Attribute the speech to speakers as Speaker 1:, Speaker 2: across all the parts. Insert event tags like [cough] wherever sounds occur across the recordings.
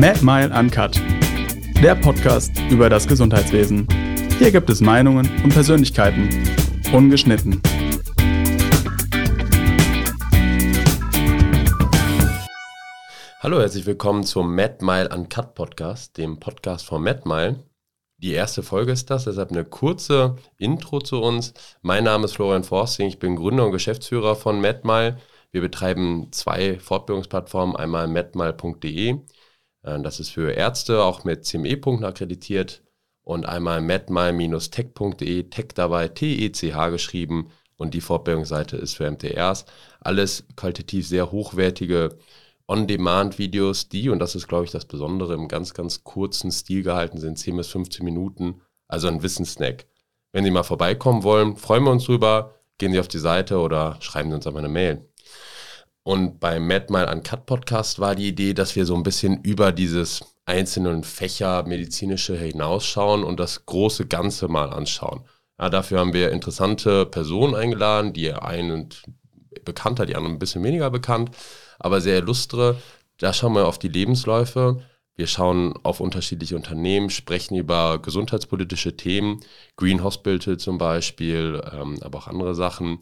Speaker 1: Mad Mile Uncut, der Podcast über das Gesundheitswesen. Hier gibt es Meinungen und Persönlichkeiten, ungeschnitten.
Speaker 2: Hallo, herzlich willkommen zum Mad Mile Uncut Podcast, dem Podcast von Mad Mile. Die erste Folge ist das, deshalb eine kurze Intro zu uns. Mein Name ist Florian Forsting, ich bin Gründer und Geschäftsführer von Mad Mile. Wir betreiben zwei Fortbildungsplattformen, einmal medmal.de, das ist für Ärzte auch mit CME-Punkten akkreditiert und einmal medmal-tech.de, Tech dabei, T-E-C-H geschrieben und die Fortbildungsseite ist für MTRs. Alles qualitativ sehr hochwertige On-Demand-Videos, die, und das ist, glaube ich, das Besondere, im ganz, ganz kurzen Stil gehalten sind, 10 bis 15 Minuten, also ein Wissenssnack. Wenn Sie mal vorbeikommen wollen, freuen wir uns drüber, gehen Sie auf die Seite oder schreiben Sie uns einfach eine Mail. Und beim Mad Mile Uncut Podcast war die Idee, dass wir so ein bisschen über dieses einzelnen Fächer medizinische hinausschauen und das große Ganze mal anschauen. Ja, dafür haben wir interessante Personen eingeladen, die einen bekannter, die anderen ein bisschen weniger bekannt, aber sehr illustre. Da schauen wir auf die Lebensläufe. Wir schauen auf unterschiedliche Unternehmen, sprechen über gesundheitspolitische Themen, Green Hospital zum Beispiel, ähm, aber auch andere Sachen.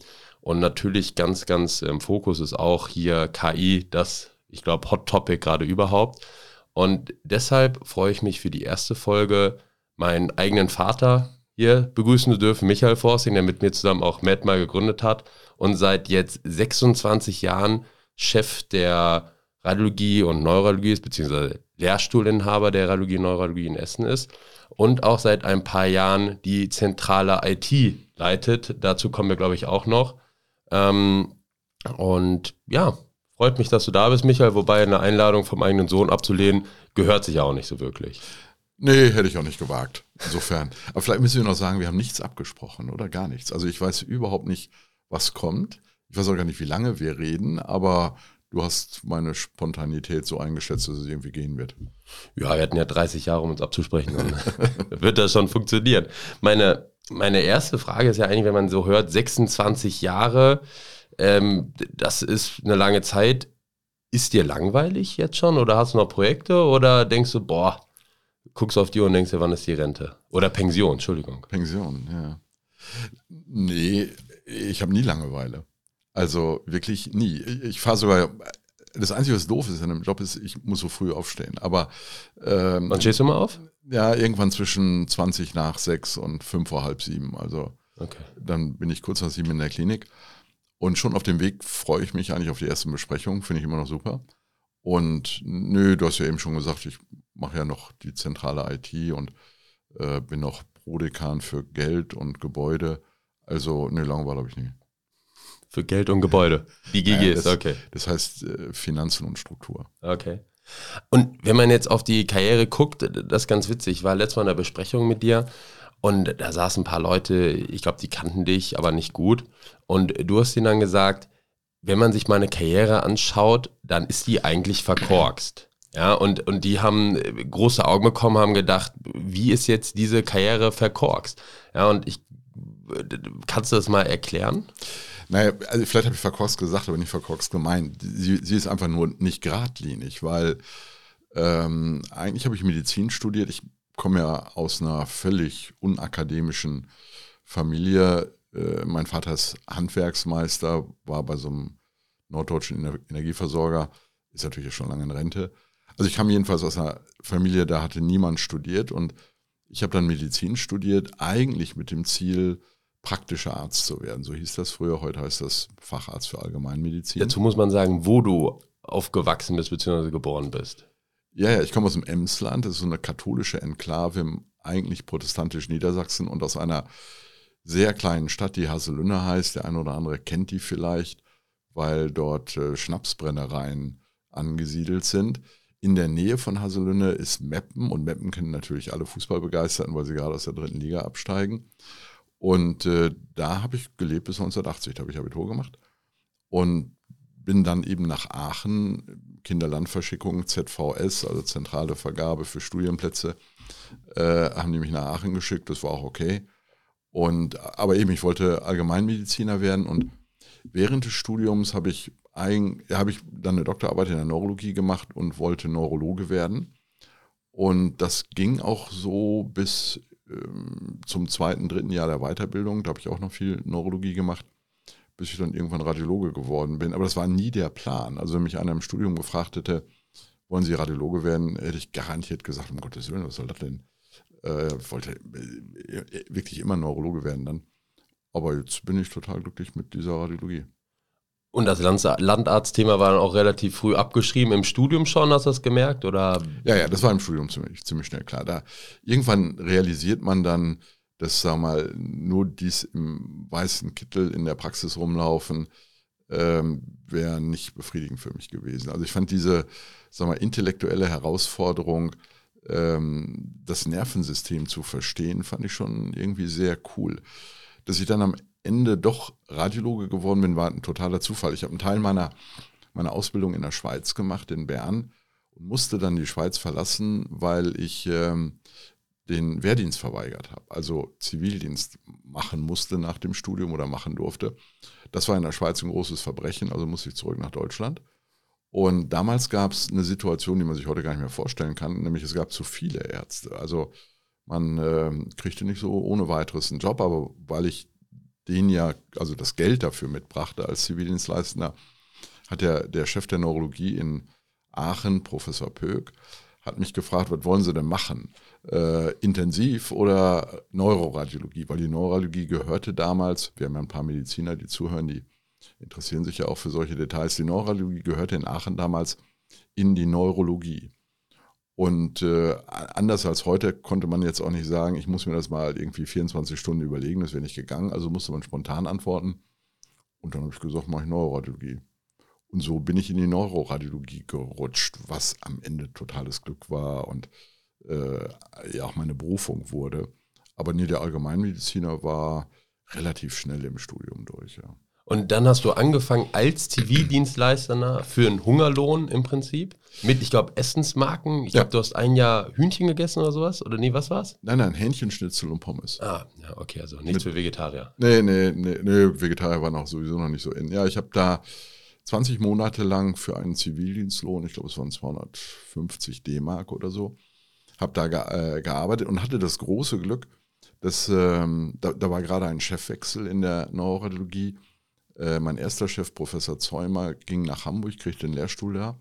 Speaker 2: Und natürlich ganz, ganz im Fokus ist auch hier KI, das, ich glaube, Hot Topic gerade überhaupt. Und deshalb freue ich mich für die erste Folge, meinen eigenen Vater hier begrüßen zu dürfen, Michael Forsing, der mit mir zusammen auch MedMal gegründet hat und seit jetzt 26 Jahren Chef der Radiologie und Neurologie ist, beziehungsweise Lehrstuhlinhaber der Radiologie und Neurologie in Essen ist und auch seit ein paar Jahren die zentrale IT leitet. Dazu kommen wir, glaube ich, auch noch. Ähm, und ja, freut mich, dass du da bist, Michael, wobei eine Einladung vom eigenen Sohn abzulehnen, gehört sich ja auch nicht so wirklich.
Speaker 3: Nee, hätte ich auch nicht gewagt. Insofern. [laughs] Aber vielleicht müssen wir noch sagen, wir haben nichts abgesprochen oder gar nichts. Also ich weiß überhaupt nicht, was kommt. Ich weiß auch gar nicht, wie lange wir reden, aber du hast meine Spontanität so eingeschätzt, dass es irgendwie gehen wird.
Speaker 2: Ja, wir hatten ja 30 Jahre, um uns abzusprechen. Dann [laughs] wird das schon funktionieren. Meine meine erste Frage ist ja eigentlich, wenn man so hört, 26 Jahre, ähm, das ist eine lange Zeit. Ist dir langweilig jetzt schon oder hast du noch Projekte oder denkst du, boah, guckst auf die und denkst dir, wann ist die Rente? Oder Pension, Entschuldigung.
Speaker 3: Pension, ja. Nee, ich habe nie Langeweile. Also wirklich nie. Ich fahre sogar, das Einzige, was doof ist in einem Job, ist, ich muss so früh aufstehen. Aber
Speaker 2: ähm, Wann stehst du mal auf?
Speaker 3: Ja, irgendwann zwischen 20 nach 6 und 5 vor halb sieben. Also okay. dann bin ich kurz nach sieben in der Klinik. Und schon auf dem Weg freue ich mich eigentlich auf die ersten Besprechungen, finde ich immer noch super. Und nö, du hast ja eben schon gesagt, ich mache ja noch die zentrale IT und äh, bin noch Prodekan für Geld und Gebäude. Also, nö, Langeweile habe ich nie.
Speaker 2: Für Geld und Gebäude. Die GGs,
Speaker 3: ja,
Speaker 2: okay.
Speaker 3: Das heißt äh, Finanzen und Struktur.
Speaker 2: Okay. Und wenn man jetzt auf die Karriere guckt, das ist ganz witzig. Ich war letztes Mal in der Besprechung mit dir und da saßen ein paar Leute, ich glaube, die kannten dich, aber nicht gut. Und du hast ihnen dann gesagt, wenn man sich meine Karriere anschaut, dann ist die eigentlich verkorkst. Ja, und, und die haben große Augen bekommen, haben gedacht, wie ist jetzt diese Karriere verkorkst? Ja, und ich, kannst du das mal erklären?
Speaker 3: Naja, also vielleicht habe ich verkorkst gesagt, aber nicht verkorkst gemeint. Sie, sie ist einfach nur nicht geradlinig, weil ähm, eigentlich habe ich Medizin studiert. Ich komme ja aus einer völlig unakademischen Familie. Äh, mein Vater ist Handwerksmeister, war bei so einem norddeutschen Energieversorger, ist natürlich schon lange in Rente. Also ich kam jedenfalls aus einer Familie, da hatte niemand studiert und ich habe dann Medizin studiert, eigentlich mit dem Ziel, praktischer Arzt zu werden. So hieß das früher, heute heißt das Facharzt für Allgemeinmedizin.
Speaker 2: Dazu muss man sagen, wo du aufgewachsen bist bzw. geboren bist.
Speaker 3: Ja, ja, ich komme aus dem Emsland, das ist so eine katholische Enklave im eigentlich protestantisch Niedersachsen und aus einer sehr kleinen Stadt, die Haselünne heißt. Der eine oder andere kennt die vielleicht, weil dort äh, Schnapsbrennereien angesiedelt sind. In der Nähe von Haselünne ist Meppen und Meppen kennen natürlich alle Fußballbegeisterten, weil sie gerade aus der dritten Liga absteigen. Und äh, da habe ich gelebt bis 1980, da habe ich Abitur gemacht. Und bin dann eben nach Aachen, Kinderlandverschickung, ZVS, also zentrale Vergabe für Studienplätze, äh, haben die mich nach Aachen geschickt, das war auch okay. Und, aber eben, ich wollte Allgemeinmediziner werden und während des Studiums habe ich, hab ich dann eine Doktorarbeit in der Neurologie gemacht und wollte Neurologe werden. Und das ging auch so bis zum zweiten, dritten Jahr der Weiterbildung. Da habe ich auch noch viel Neurologie gemacht, bis ich dann irgendwann Radiologe geworden bin. Aber das war nie der Plan. Also wenn mich einer im Studium gefragt hätte, wollen Sie Radiologe werden, hätte ich garantiert gesagt, um Gottes Willen, was soll das denn? Äh, wollte äh, wirklich immer Neurologe werden dann. Aber jetzt bin ich total glücklich mit dieser Radiologie.
Speaker 2: Und das Landarztthema war dann auch relativ früh abgeschrieben. Im Studium schon, hast du das gemerkt? Oder?
Speaker 3: Ja, ja, das war im Studium ziemlich, ziemlich schnell klar. Da irgendwann realisiert man dann, dass, sag mal, nur dies im weißen Kittel in der Praxis rumlaufen, ähm, wäre nicht befriedigend für mich gewesen. Also ich fand diese, sag mal, intellektuelle Herausforderung, ähm, das Nervensystem zu verstehen, fand ich schon irgendwie sehr cool. Dass ich dann am Ende doch Radiologe geworden bin, war ein totaler Zufall. Ich habe einen Teil meiner, meiner Ausbildung in der Schweiz gemacht, in Bern, und musste dann die Schweiz verlassen, weil ich ähm, den Wehrdienst verweigert habe, also Zivildienst machen musste nach dem Studium oder machen durfte. Das war in der Schweiz ein großes Verbrechen, also musste ich zurück nach Deutschland. Und damals gab es eine Situation, die man sich heute gar nicht mehr vorstellen kann, nämlich es gab zu viele Ärzte. Also man äh, kriegte nicht so ohne weiteres einen Job, aber weil ich den ja, also das Geld dafür mitbrachte als Zivildienstleister, hat der, der Chef der Neurologie in Aachen, Professor Pöck, hat mich gefragt, was wollen Sie denn machen? Äh, intensiv oder Neuroradiologie? Weil die Neurologie gehörte damals, wir haben ja ein paar Mediziner, die zuhören, die interessieren sich ja auch für solche Details. Die Neurologie gehörte in Aachen damals in die Neurologie. Und äh, anders als heute konnte man jetzt auch nicht sagen, ich muss mir das mal irgendwie 24 Stunden überlegen, das wäre nicht gegangen. Also musste man spontan antworten. Und dann habe ich gesagt, mache ich Neuroradiologie. Und so bin ich in die Neuroradiologie gerutscht, was am Ende totales Glück war und äh, ja auch meine Berufung wurde. Aber nee, der Allgemeinmediziner war relativ schnell im Studium durch, ja.
Speaker 2: Und dann hast du angefangen als Zivildienstleister für einen Hungerlohn im Prinzip. Mit, ich glaube, Essensmarken. Ich glaube, ja. du hast ein Jahr Hühnchen gegessen oder sowas. Oder nee, was war's?
Speaker 3: Nein, nein, Hähnchenschnitzel und Pommes.
Speaker 2: Ah, ja, okay, also nichts Mit, für Vegetarier.
Speaker 3: Nee, nee, nee, nee, Vegetarier waren auch sowieso noch nicht so in. Ja, ich habe da 20 Monate lang für einen Zivildienstlohn, ich glaube, es waren 250 D-Mark oder so, habe da ge äh, gearbeitet und hatte das große Glück, dass ähm, da, da war gerade ein Chefwechsel in der Neurologie äh, mein erster Chef, Professor Zäumer, ging nach Hamburg, kriegte den Lehrstuhl da.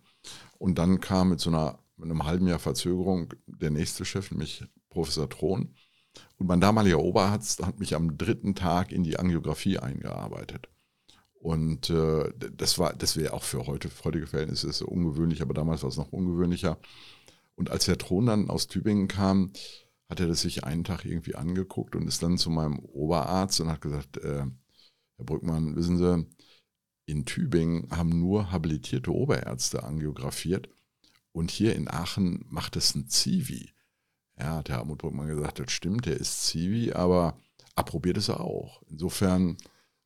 Speaker 3: Und dann kam mit so einer, mit einem halben Jahr Verzögerung der nächste Chef, nämlich Professor Thron. Und mein damaliger Oberarzt hat mich am dritten Tag in die Angiografie eingearbeitet. Und äh, das war, das wäre auch für heute, für heutige Verhältnisse ist ungewöhnlich, aber damals war es noch ungewöhnlicher. Und als Herr Thron dann aus Tübingen kam, hat er das sich einen Tag irgendwie angeguckt und ist dann zu meinem Oberarzt und hat gesagt, äh, Herr Brückmann, wissen Sie, in Tübingen haben nur habilitierte Oberärzte angiografiert und hier in Aachen macht es ein Zivi. Ja, hat Herr Hartmut Brückmann gesagt, das stimmt, der ist Zivi, aber approbiert ist er auch. Insofern,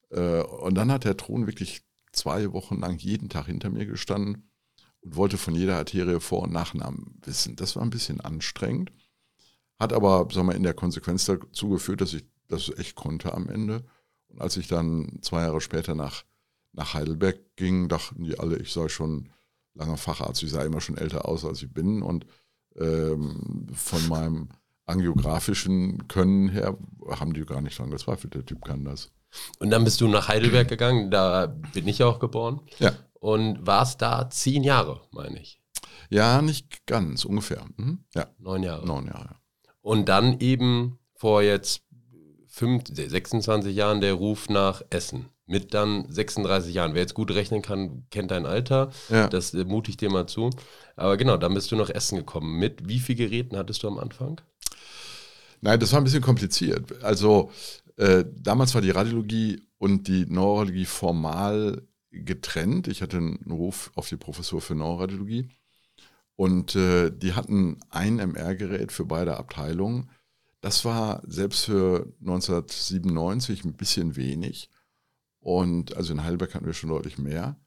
Speaker 3: äh, und dann hat Herr Thron wirklich zwei Wochen lang jeden Tag hinter mir gestanden und wollte von jeder Arterie Vor- und Nachnamen wissen. Das war ein bisschen anstrengend, hat aber sagen wir, in der Konsequenz dazu geführt, dass ich das echt konnte am Ende. Und als ich dann zwei Jahre später nach, nach Heidelberg ging, dachten die alle, ich sei schon langer Facharzt. Ich sah immer schon älter aus, als ich bin. Und ähm, von meinem angiografischen Können her haben die gar nicht dran gezweifelt. Der Typ kann das.
Speaker 2: Und dann bist du nach Heidelberg gegangen, da bin ich auch geboren.
Speaker 3: Ja.
Speaker 2: Und warst da zehn Jahre, meine ich.
Speaker 3: Ja, nicht ganz, ungefähr. Mhm.
Speaker 2: Ja. Neun Jahre.
Speaker 3: Neun Jahre.
Speaker 2: Und dann eben vor jetzt 5, 26 Jahren der Ruf nach Essen. Mit dann 36 Jahren. Wer jetzt gut rechnen kann, kennt dein Alter. Ja. Das äh, mute ich dir mal zu. Aber genau, dann bist du nach Essen gekommen. Mit wie vielen Geräten hattest du am Anfang?
Speaker 3: Nein, das war ein bisschen kompliziert. Also äh, damals war die Radiologie und die Neurologie formal getrennt. Ich hatte einen Ruf auf die Professur für Neuroradiologie. Und äh, die hatten ein MR-Gerät für beide Abteilungen. Das war selbst für 1997 ein bisschen wenig. Und also in Heidelberg hatten wir schon deutlich mehr.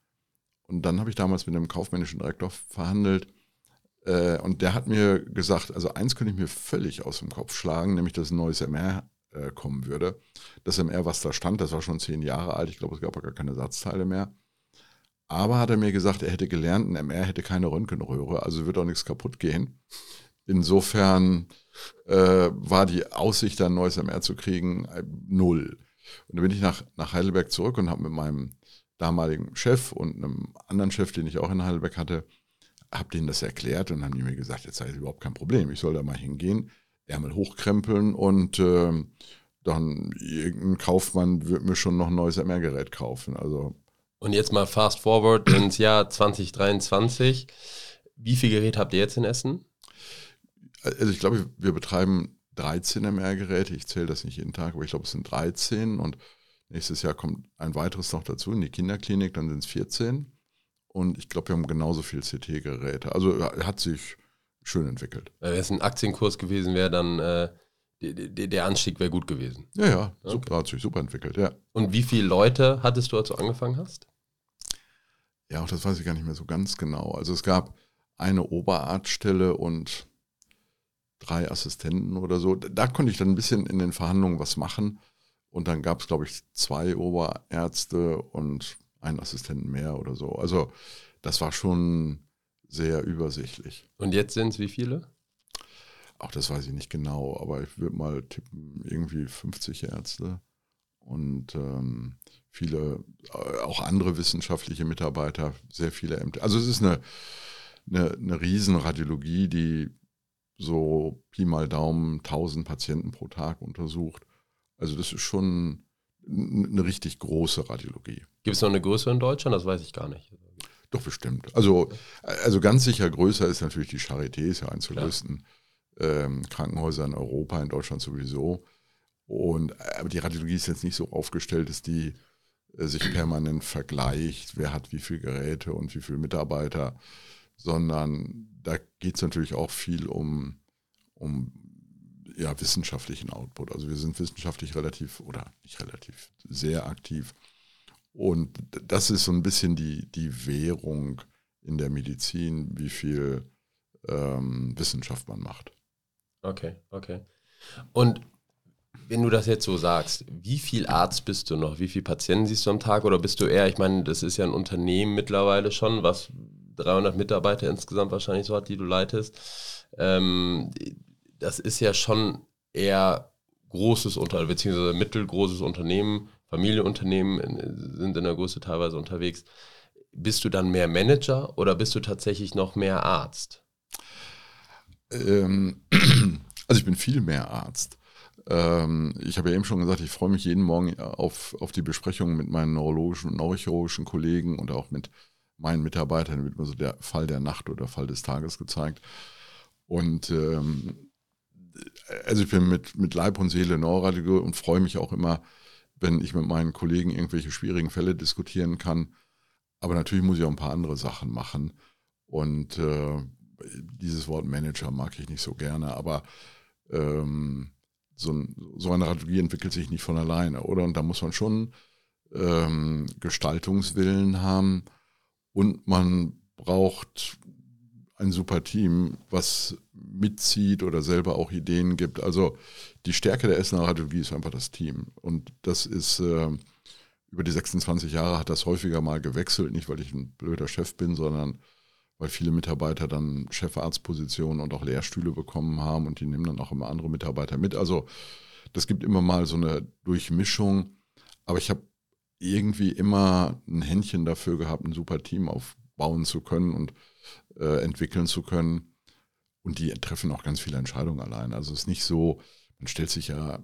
Speaker 3: Und dann habe ich damals mit dem kaufmännischen Direktor verhandelt. Äh, und der hat mir gesagt, also eins könnte ich mir völlig aus dem Kopf schlagen, nämlich dass ein neues MR äh, kommen würde. Das MR, was da stand, das war schon zehn Jahre alt. Ich glaube, es gab gar keine Ersatzteile mehr. Aber hat er mir gesagt, er hätte gelernt, ein MR hätte keine Röntgenröhre, also wird auch nichts kaputt gehen. Insofern äh, war die Aussicht, ein neues MR zu kriegen, äh, null. Und dann bin ich nach, nach Heidelberg zurück und habe mit meinem damaligen Chef und einem anderen Chef, den ich auch in Heidelberg hatte, habe denen das erklärt und haben die mir gesagt, jetzt sei es überhaupt kein Problem, ich soll da mal hingehen, Ärmel hochkrempeln und äh, dann irgendein Kaufmann wird mir schon noch ein neues MR-Gerät kaufen. Also
Speaker 2: und jetzt mal fast forward ins Jahr 2023. Wie viel Gerät habt ihr jetzt in Essen?
Speaker 3: Also ich glaube, wir betreiben 13 MR-Geräte. Ich zähle das nicht jeden Tag, aber ich glaube, es sind 13. Und nächstes Jahr kommt ein weiteres noch dazu in die Kinderklinik, dann sind es 14. Und ich glaube, wir haben genauso viel CT-Geräte. Also hat sich schön entwickelt.
Speaker 2: Wenn es ein Aktienkurs gewesen wäre, dann äh, der, Anstieg wäre gut gewesen.
Speaker 3: Ja, ja, super, okay. hat sich super entwickelt, ja.
Speaker 2: Und wie viele Leute hattest du, als du angefangen hast?
Speaker 3: Ja, auch das weiß ich gar nicht mehr so ganz genau. Also es gab eine Oberarztstelle und drei Assistenten oder so. Da konnte ich dann ein bisschen in den Verhandlungen was machen. Und dann gab es, glaube ich, zwei Oberärzte und einen Assistenten mehr oder so. Also das war schon sehr übersichtlich.
Speaker 2: Und jetzt sind es wie viele?
Speaker 3: Auch das weiß ich nicht genau, aber ich würde mal tippen, irgendwie 50 Ärzte und ähm, viele, äh, auch andere wissenschaftliche Mitarbeiter, sehr viele Ämter. Also es ist eine, eine, eine Riesenradiologie, die so Pi mal Daumen 1000 Patienten pro Tag untersucht. Also das ist schon eine richtig große Radiologie.
Speaker 2: Gibt es noch eine größere in Deutschland? Das weiß ich gar nicht.
Speaker 3: Doch, bestimmt. Also, also ganz sicher größer ist natürlich die Charité, ist ja der größten ähm, Krankenhäuser in Europa, in Deutschland sowieso. Und aber die Radiologie ist jetzt nicht so aufgestellt, dass die äh, sich permanent vergleicht, wer hat wie viele Geräte und wie viele Mitarbeiter, sondern da geht es natürlich auch viel um, um ja, wissenschaftlichen Output. Also wir sind wissenschaftlich relativ oder nicht relativ sehr aktiv. Und das ist so ein bisschen die, die Währung in der Medizin, wie viel ähm, Wissenschaft man macht.
Speaker 2: Okay, okay. Und wenn du das jetzt so sagst, wie viel Arzt bist du noch? Wie viele Patienten siehst du am Tag? Oder bist du eher, ich meine, das ist ja ein Unternehmen mittlerweile schon, was 300 Mitarbeiter insgesamt wahrscheinlich so hat, die du leitest. Ähm, das ist ja schon eher großes Unternehmen, beziehungsweise mittelgroßes Unternehmen, Familienunternehmen sind in der Größe teilweise unterwegs. Bist du dann mehr Manager oder bist du tatsächlich noch mehr Arzt?
Speaker 3: Ähm, [clears throat] also ich bin viel mehr Arzt. Ähm, ich habe ja eben schon gesagt, ich freue mich jeden Morgen auf, auf die Besprechungen mit meinen neurologischen und neurochirurgischen Kollegen und auch mit meinen Mitarbeitern. Wird mir so der Fall der Nacht oder Fall des Tages gezeigt. Und ähm, also ich bin mit, mit Leib und Seele Neuroradiologe und freue mich auch immer, wenn ich mit meinen Kollegen irgendwelche schwierigen Fälle diskutieren kann. Aber natürlich muss ich auch ein paar andere Sachen machen. Und äh, dieses Wort Manager mag ich nicht so gerne, aber ähm, so, ein, so, eine Radiologie entwickelt sich nicht von alleine, oder? Und da muss man schon ähm, Gestaltungswillen haben und man braucht ein super Team, was mitzieht oder selber auch Ideen gibt. Also die Stärke der Essener Radiologie ist einfach das Team. Und das ist äh, über die 26 Jahre hat das häufiger mal gewechselt, nicht weil ich ein blöder Chef bin, sondern weil viele Mitarbeiter dann Chefarztpositionen und auch Lehrstühle bekommen haben und die nehmen dann auch immer andere Mitarbeiter mit. Also das gibt immer mal so eine Durchmischung. Aber ich habe irgendwie immer ein Händchen dafür gehabt, ein super Team aufbauen zu können und äh, entwickeln zu können. Und die treffen auch ganz viele Entscheidungen allein. Also es ist nicht so, man stellt sich ja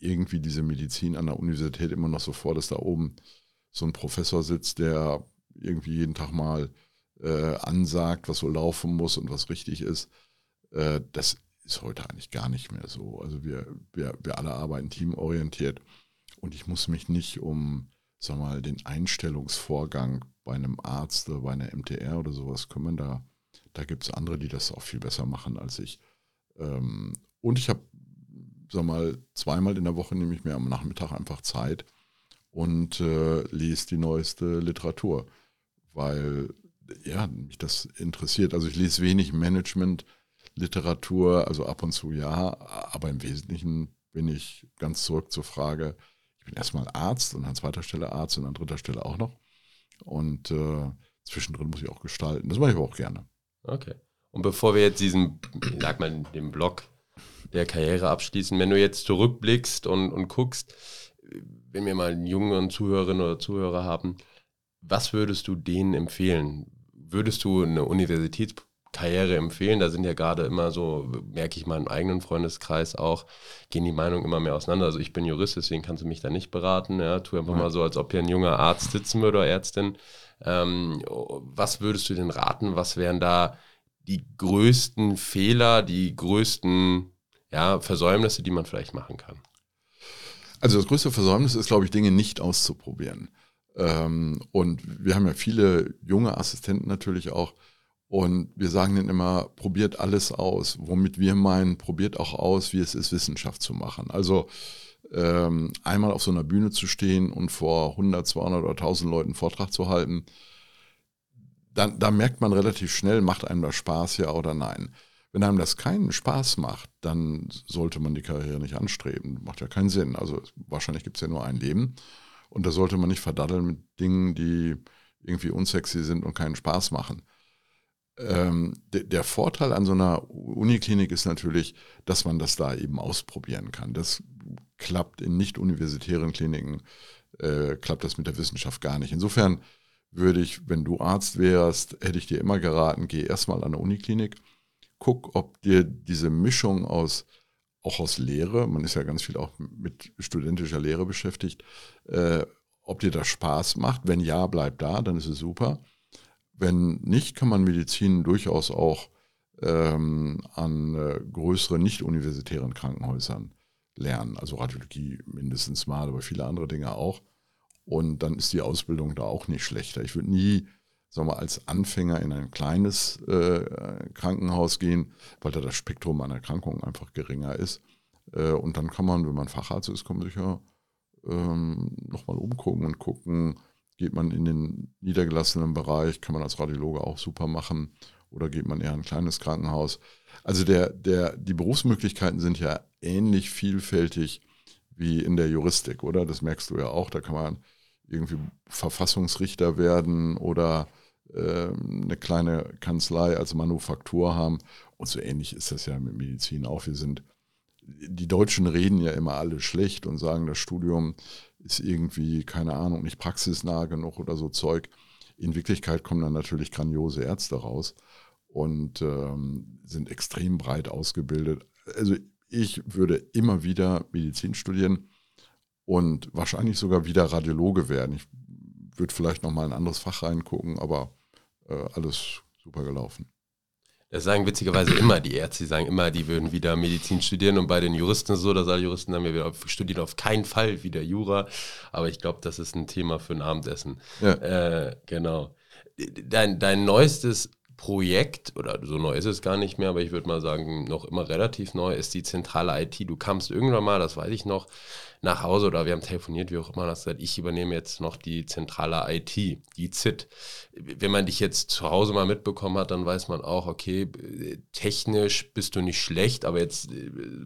Speaker 3: irgendwie diese Medizin an der Universität immer noch so vor, dass da oben so ein Professor sitzt, der irgendwie jeden Tag mal äh, ansagt, was so laufen muss und was richtig ist. Äh, das ist heute eigentlich gar nicht mehr so. Also wir, wir, wir alle arbeiten teamorientiert und ich muss mich nicht um, sag mal, den Einstellungsvorgang bei einem Arzt oder bei einer MTR oder sowas kümmern. Da, da gibt es andere, die das auch viel besser machen als ich. Ähm, und ich habe, sag mal, zweimal in der Woche nehme ich mir am Nachmittag einfach Zeit und äh, lese die neueste Literatur, weil ja, mich das interessiert. Also ich lese wenig Management-Literatur, also ab und zu ja, aber im Wesentlichen bin ich ganz zurück zur Frage, bin erstmal Arzt und an zweiter Stelle Arzt und an dritter Stelle auch noch. Und äh, zwischendrin muss ich auch gestalten. Das mache ich aber auch gerne.
Speaker 2: Okay. Und bevor wir jetzt diesen, [clears throat] sag mal, den Block der Karriere abschließen, wenn du jetzt zurückblickst und, und guckst, wenn wir mal einen jungen Zuhörerinnen oder Zuhörer haben, was würdest du denen empfehlen? Würdest du eine Universitätskarriere empfehlen? Da sind ja gerade immer so, merke ich mal im eigenen Freundeskreis auch, gehen die Meinungen immer mehr auseinander. Also ich bin Jurist, deswegen kannst du mich da nicht beraten. Ja, tu einfach ja. mal so, als ob hier ein junger Arzt sitzen würde oder Ärztin. Ähm, was würdest du denn raten? Was wären da die größten Fehler, die größten ja, Versäumnisse, die man vielleicht machen kann?
Speaker 3: Also das größte Versäumnis ist, glaube ich, Dinge nicht auszuprobieren. Ähm, und wir haben ja viele junge Assistenten natürlich auch. Und wir sagen denen immer, probiert alles aus. Womit wir meinen, probiert auch aus, wie es ist, Wissenschaft zu machen. Also ähm, einmal auf so einer Bühne zu stehen und vor 100, 200 oder 1000 Leuten Vortrag zu halten, dann, da merkt man relativ schnell, macht einem das Spaß, ja oder nein. Wenn einem das keinen Spaß macht, dann sollte man die Karriere nicht anstreben. Macht ja keinen Sinn. Also wahrscheinlich gibt es ja nur ein Leben. Und da sollte man nicht verdaddeln mit Dingen, die irgendwie unsexy sind und keinen Spaß machen. Ähm, de, der Vorteil an so einer Uniklinik ist natürlich, dass man das da eben ausprobieren kann. Das klappt in nicht universitären Kliniken, äh, klappt das mit der Wissenschaft gar nicht. Insofern würde ich, wenn du Arzt wärst, hätte ich dir immer geraten, geh erstmal an eine Uniklinik, guck, ob dir diese Mischung aus auch aus Lehre, man ist ja ganz viel auch mit studentischer Lehre beschäftigt, äh, ob dir das Spaß macht. Wenn ja, bleib da, dann ist es super. Wenn nicht, kann man Medizin durchaus auch ähm, an äh, größeren nicht-universitären Krankenhäusern lernen. Also Radiologie mindestens mal, aber viele andere Dinge auch. Und dann ist die Ausbildung da auch nicht schlechter. Ich würde nie sagen wir, als Anfänger in ein kleines äh, Krankenhaus gehen, weil da das Spektrum an Erkrankungen einfach geringer ist. Äh, und dann kann man, wenn man Facharzt ist, kann man sich ja ähm, nochmal umgucken und gucken, geht man in den niedergelassenen Bereich, kann man als Radiologe auch super machen oder geht man eher in ein kleines Krankenhaus. Also der, der, die Berufsmöglichkeiten sind ja ähnlich vielfältig wie in der Juristik, oder? Das merkst du ja auch. Da kann man irgendwie Verfassungsrichter werden oder äh, eine kleine Kanzlei als Manufaktur haben. Und so ähnlich ist das ja mit Medizin auch. Wir sind, die Deutschen reden ja immer alle schlecht und sagen, das Studium ist irgendwie, keine Ahnung, nicht praxisnah genug oder so Zeug. In Wirklichkeit kommen dann natürlich grandiose Ärzte raus und ähm, sind extrem breit ausgebildet. Also ich würde immer wieder Medizin studieren und wahrscheinlich sogar wieder Radiologe werden. Ich würde vielleicht noch mal ein anderes Fach reingucken, aber äh, alles super gelaufen.
Speaker 2: Das sagen witzigerweise immer die Ärzte, die sagen immer, die würden wieder Medizin studieren und bei den Juristen so, dass alle Juristen haben wir studieren auf keinen Fall wieder Jura, aber ich glaube, das ist ein Thema für ein Abendessen. Ja. Äh, genau. Dein, dein neuestes Projekt, oder so neu ist es gar nicht mehr, aber ich würde mal sagen, noch immer relativ neu, ist die zentrale IT. Du kamst irgendwann mal, das weiß ich noch, nach Hause oder wir haben telefoniert, wie auch immer, das gesagt, ich übernehme jetzt noch die zentrale IT, die ZIT. Wenn man dich jetzt zu Hause mal mitbekommen hat, dann weiß man auch, okay, technisch bist du nicht schlecht, aber jetzt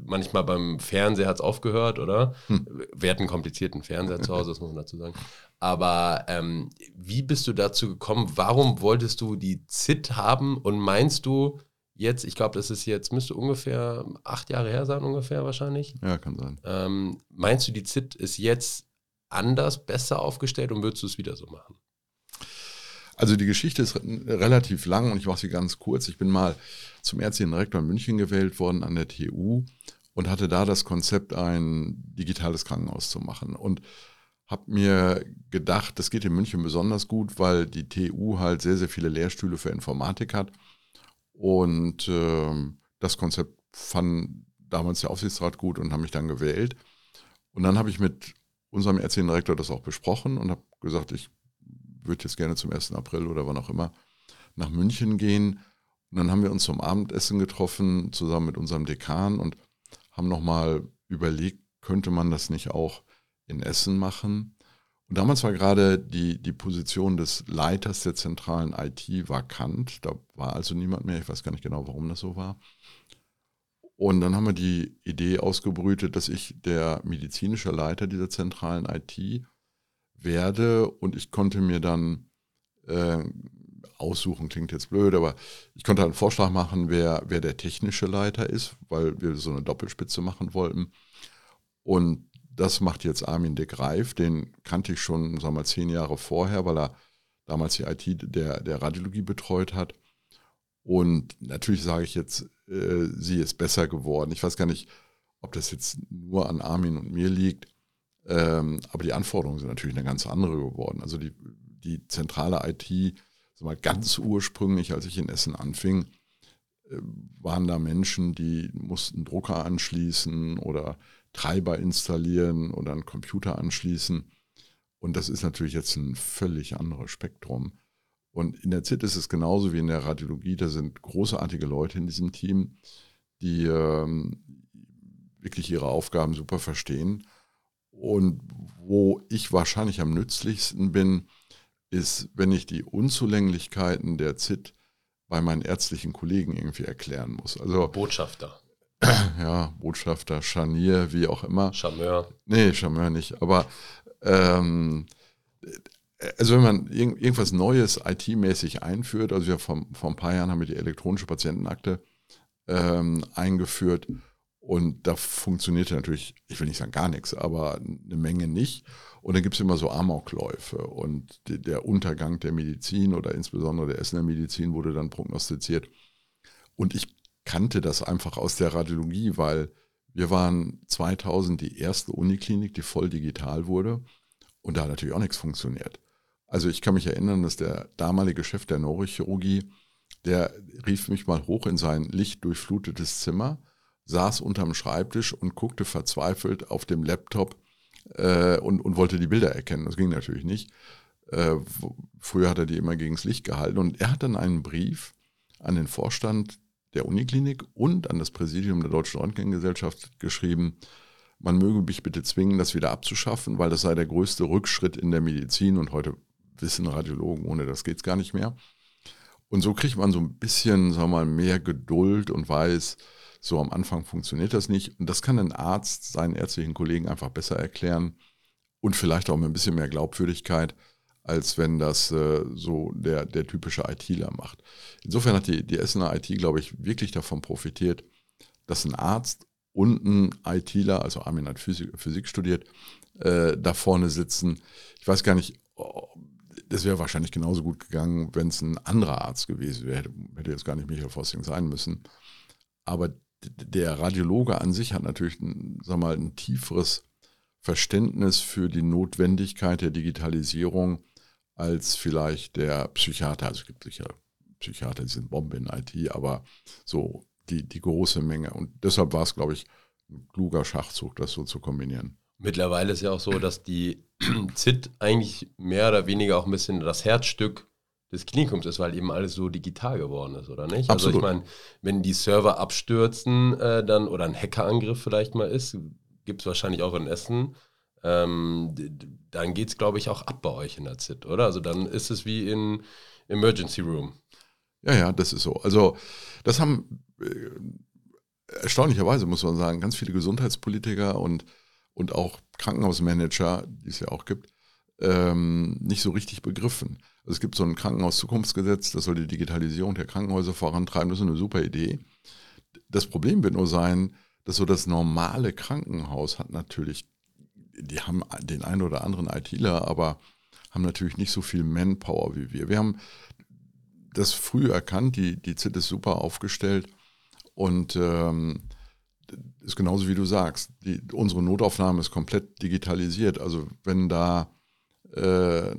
Speaker 2: manchmal beim Fernseher hat es aufgehört, oder? Hm. Wir hatten einen komplizierten Fernseher zu Hause, das muss man dazu sagen. Aber ähm, wie bist du dazu gekommen? Warum wolltest du die ZIT haben und meinst du, jetzt, ich glaube, das ist jetzt, müsste ungefähr acht Jahre her sein, ungefähr wahrscheinlich.
Speaker 3: Ja, kann sein.
Speaker 2: Ähm, meinst du, die ZIT ist jetzt anders, besser aufgestellt und würdest du es wieder so machen?
Speaker 3: Also die Geschichte ist relativ lang und ich mache sie ganz kurz. Ich bin mal zum ärztlichen Direktor in München gewählt worden an der TU und hatte da das Konzept, ein digitales Krankenhaus zu machen. Und habe mir gedacht, das geht in München besonders gut, weil die TU halt sehr, sehr viele Lehrstühle für Informatik hat und äh, das Konzept fand damals der Aufsichtsrat gut und haben mich dann gewählt. Und dann habe ich mit unserem ärztlichen Direktor das auch besprochen und habe gesagt, ich würde jetzt gerne zum 1. April oder wann auch immer nach München gehen. Und dann haben wir uns zum Abendessen getroffen, zusammen mit unserem Dekan und haben nochmal überlegt, könnte man das nicht auch in Essen machen? Damals war gerade die, die Position des Leiters der zentralen IT vakant. Da war also niemand mehr. Ich weiß gar nicht genau, warum das so war. Und dann haben wir die Idee ausgebrütet, dass ich der medizinische Leiter dieser zentralen IT werde. Und ich konnte mir dann äh, aussuchen klingt jetzt blöd, aber ich konnte einen Vorschlag machen, wer, wer der technische Leiter ist, weil wir so eine Doppelspitze machen wollten. Und das macht jetzt Armin de Greif, den kannte ich schon, sagen wir mal, zehn Jahre vorher, weil er damals die IT der, der Radiologie betreut hat. Und natürlich sage ich jetzt, äh, sie ist besser geworden. Ich weiß gar nicht, ob das jetzt nur an Armin und mir liegt, ähm, aber die Anforderungen sind natürlich eine ganz andere geworden. Also die, die zentrale IT, mal, ganz ursprünglich, als ich in Essen anfing, äh, waren da Menschen, die mussten Drucker anschließen oder Treiber installieren oder einen Computer anschließen. Und das ist natürlich jetzt ein völlig anderes Spektrum. Und in der ZIT ist es genauso wie in der Radiologie. Da sind großartige Leute in diesem Team, die ähm, wirklich ihre Aufgaben super verstehen. Und wo ich wahrscheinlich am nützlichsten bin, ist, wenn ich die Unzulänglichkeiten der ZIT bei meinen ärztlichen Kollegen irgendwie erklären muss.
Speaker 2: Also Botschafter. [clears throat]
Speaker 3: Ja, Botschafter, Scharnier, wie auch immer.
Speaker 2: Charmeur.
Speaker 3: Nee, Charmeur nicht. Aber ähm, also wenn man irgendwas Neues IT-mäßig einführt, also wir vor, vor ein paar Jahren haben wir die elektronische Patientenakte ähm, eingeführt und da funktionierte natürlich, ich will nicht sagen gar nichts, aber eine Menge nicht. Und dann gibt es immer so Amokläufe und die, der Untergang der Medizin oder insbesondere der Essener Medizin wurde dann prognostiziert. Und ich kannte das einfach aus der Radiologie, weil wir waren 2000 die erste Uniklinik, die voll digital wurde. Und da hat natürlich auch nichts funktioniert. Also ich kann mich erinnern, dass der damalige Chef der Neurochirurgie, der rief mich mal hoch in sein lichtdurchflutetes Zimmer, saß unterm Schreibtisch und guckte verzweifelt auf dem Laptop äh, und, und wollte die Bilder erkennen. Das ging natürlich nicht. Äh, früher hat er die immer gegen das Licht gehalten. Und er hat dann einen Brief an den Vorstand der Uniklinik und an das Präsidium der Deutschen Röntgengesellschaft geschrieben, man möge mich bitte zwingen, das wieder abzuschaffen, weil das sei der größte Rückschritt in der Medizin und heute wissen Radiologen, ohne das geht es gar nicht mehr. Und so kriegt man so ein bisschen, sagen wir mal, mehr Geduld und weiß, so am Anfang funktioniert das nicht. Und das kann ein Arzt seinen ärztlichen Kollegen einfach besser erklären und vielleicht auch mit ein bisschen mehr Glaubwürdigkeit, als wenn das äh, so der, der typische ITler macht. Insofern hat die, die Essener IT, glaube ich, wirklich davon profitiert, dass ein Arzt und ein ITler, also Armin hat Physik, Physik studiert, äh, da vorne sitzen. Ich weiß gar nicht, oh, das wäre wahrscheinlich genauso gut gegangen, wenn es ein anderer Arzt gewesen wäre. Hätte, jetzt gar nicht Michael Fossing sein müssen. Aber der Radiologe an sich hat natürlich ein, sag mal, ein tieferes Verständnis für die Notwendigkeit der Digitalisierung als vielleicht der Psychiater. Also es gibt sicher Psychiater, die sind Bombe in IT, aber so die, die große Menge. Und deshalb war es, glaube ich, ein kluger Schachzug, das so zu kombinieren.
Speaker 2: Mittlerweile ist ja auch so, dass die [clears throat] ZIT eigentlich mehr oder weniger auch ein bisschen das Herzstück des Klinikums ist, weil eben alles so digital geworden ist, oder nicht?
Speaker 3: Absolut.
Speaker 2: Also ich meine, wenn die Server abstürzen äh, dann oder ein Hackerangriff vielleicht mal ist, gibt es wahrscheinlich auch in Essen, ähm, dann geht es, glaube ich, auch ab bei euch in der ZIT, oder? Also dann ist es wie in Emergency Room.
Speaker 3: Ja, ja, das ist so. Also das haben äh, erstaunlicherweise, muss man sagen, ganz viele Gesundheitspolitiker und, und auch Krankenhausmanager, die es ja auch gibt, ähm, nicht so richtig begriffen. Also es gibt so ein Krankenhauszukunftsgesetz, das soll die Digitalisierung der Krankenhäuser vorantreiben. Das ist eine super Idee. Das Problem wird nur sein, dass so das normale Krankenhaus hat natürlich, die haben den einen oder anderen ITler, aber haben natürlich nicht so viel Manpower wie wir. Wir haben das früh erkannt, die, die ZIT ist super aufgestellt und ähm, ist genauso wie du sagst. Die, unsere Notaufnahme ist komplett digitalisiert. Also wenn da äh,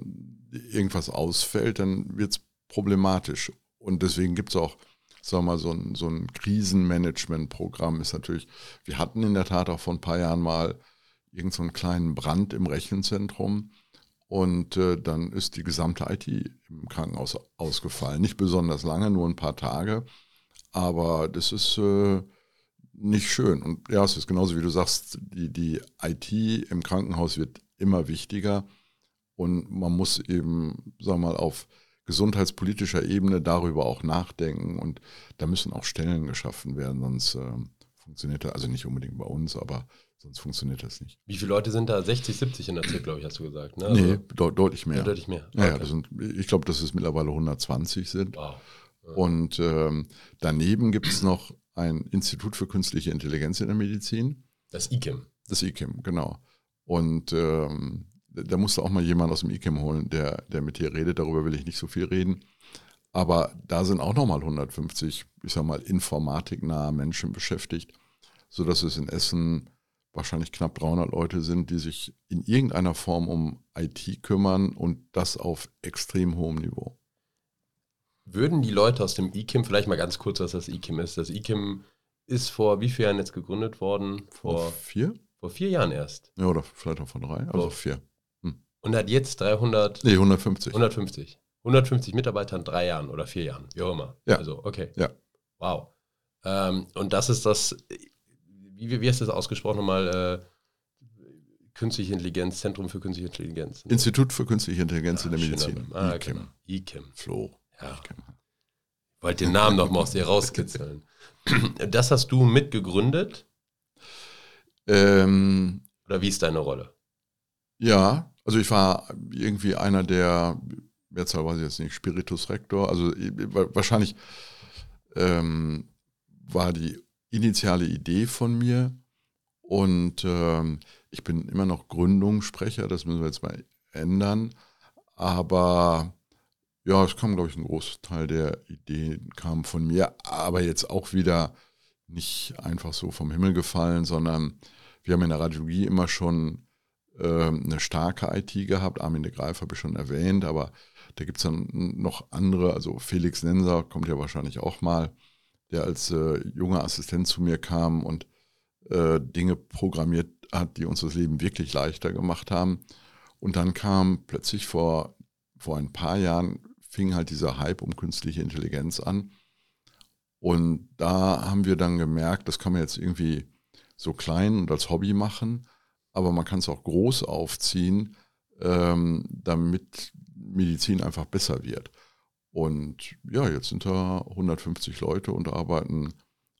Speaker 3: irgendwas ausfällt, dann wird es problematisch. Und deswegen gibt es auch, sagen wir mal, so ein, so ein Krisenmanagement-Programm ist natürlich, wir hatten in der Tat auch vor ein paar Jahren mal irgendeinen so kleinen Brand im Rechenzentrum. Und äh, dann ist die gesamte IT im Krankenhaus ausgefallen. Nicht besonders lange, nur ein paar Tage. Aber das ist äh, nicht schön. Und ja, es ist genauso wie du sagst, die, die IT im Krankenhaus wird immer wichtiger. Und man muss eben, sagen wir mal, auf gesundheitspolitischer Ebene darüber auch nachdenken. Und da müssen auch Stellen geschaffen werden, sonst äh, funktioniert das, also nicht unbedingt bei uns, aber Sonst funktioniert das nicht.
Speaker 2: Wie viele Leute sind da? 60, 70 in der Zirk, glaube ich, hast du gesagt. Ne?
Speaker 3: nee, de deutlich mehr.
Speaker 2: Ja, deutlich mehr.
Speaker 3: Ja, ja,
Speaker 2: Okay.
Speaker 3: das sind, ich glaube, dass es mittlerweile 120 sind.
Speaker 2: wow.
Speaker 3: Und ähm, daneben gibt es noch ein Institut für künstliche Intelligenz in der Medizin,
Speaker 2: Das IKIM.
Speaker 3: das IKIM, genau. Und ähm, da musste auch mal jemand aus dem IKIM holen, der, der mit dir redet. Darüber will ich nicht so viel reden. Aber da sind auch nochmal 150, ich sag mal, informatiknahe Menschen beschäftigt, sodass es in Essen wahrscheinlich knapp 300 Leute sind, die sich in irgendeiner Form um IT kümmern und das auf extrem hohem Niveau.
Speaker 2: Würden die Leute aus dem IKIM, vielleicht mal ganz kurz, was das IKIM ist. Das IKIM ist vor wie vielen Jahren jetzt gegründet worden?
Speaker 3: Vor
Speaker 2: Vor,
Speaker 3: vier?
Speaker 2: vor vier Jahren erst.
Speaker 3: Ja, oder vielleicht auch vor drei, also
Speaker 2: Oh.
Speaker 3: vier.
Speaker 2: Und hat jetzt 300,
Speaker 3: Nee, 150.
Speaker 2: 150. 150 Mitarbeiter in drei Jahren oder vier Jahren, wie auch immer.
Speaker 3: Ja.
Speaker 2: Also, okay.
Speaker 3: Ja.
Speaker 2: Wow. Ähm, und das ist das, wie, wie hast du das ausgesprochen nochmal? Äh, Künstliche Intelligenz, Zentrum für Künstliche Intelligenz.
Speaker 3: Institut für künstliche Intelligenz in der
Speaker 2: schöner
Speaker 3: Medizin.
Speaker 2: Ah,
Speaker 3: IKIM.
Speaker 2: genau. IKIM.
Speaker 3: Flo.
Speaker 2: Ja.
Speaker 3: IKIM.
Speaker 2: Wollte den Namen nochmal aus dir rauskitzeln. [clears throat] Das hast du mitgegründet?
Speaker 3: Ähm,
Speaker 2: Oder wie ist deine Rolle?
Speaker 3: ja, also ich war irgendwie einer der, Mehrzahl weiß ich jetzt nicht, Spiritus Rector, also wa- wahrscheinlich ähm, war die initiale Idee von mir. Und ähm, ich bin immer noch Gründungssprecher, das müssen wir jetzt mal ändern, aber ja, es kam, glaube ich, ein Großteil der Ideen kam von mir, aber jetzt auch wieder nicht einfach so vom Himmel gefallen, sondern wir haben in der Radiologie immer schon ähm, eine starke IT gehabt. Armin de Greif habe ich schon erwähnt, aber da gibt es dann noch andere, also Felix Nenser kommt ja wahrscheinlich auch mal, der als äh, junger Assistent zu mir kam und äh, Dinge programmiert hat, die uns das Leben wirklich leichter gemacht haben. Und dann kam plötzlich vor, vor ein paar Jahren, fing halt dieser Hype um künstliche Intelligenz an. Und da haben wir dann gemerkt, das kann man jetzt irgendwie so klein und als Hobby machen, aber man kann es auch groß aufziehen, ähm, damit Medizin einfach besser wird. Und ja, jetzt sind da 150 Leute und arbeiten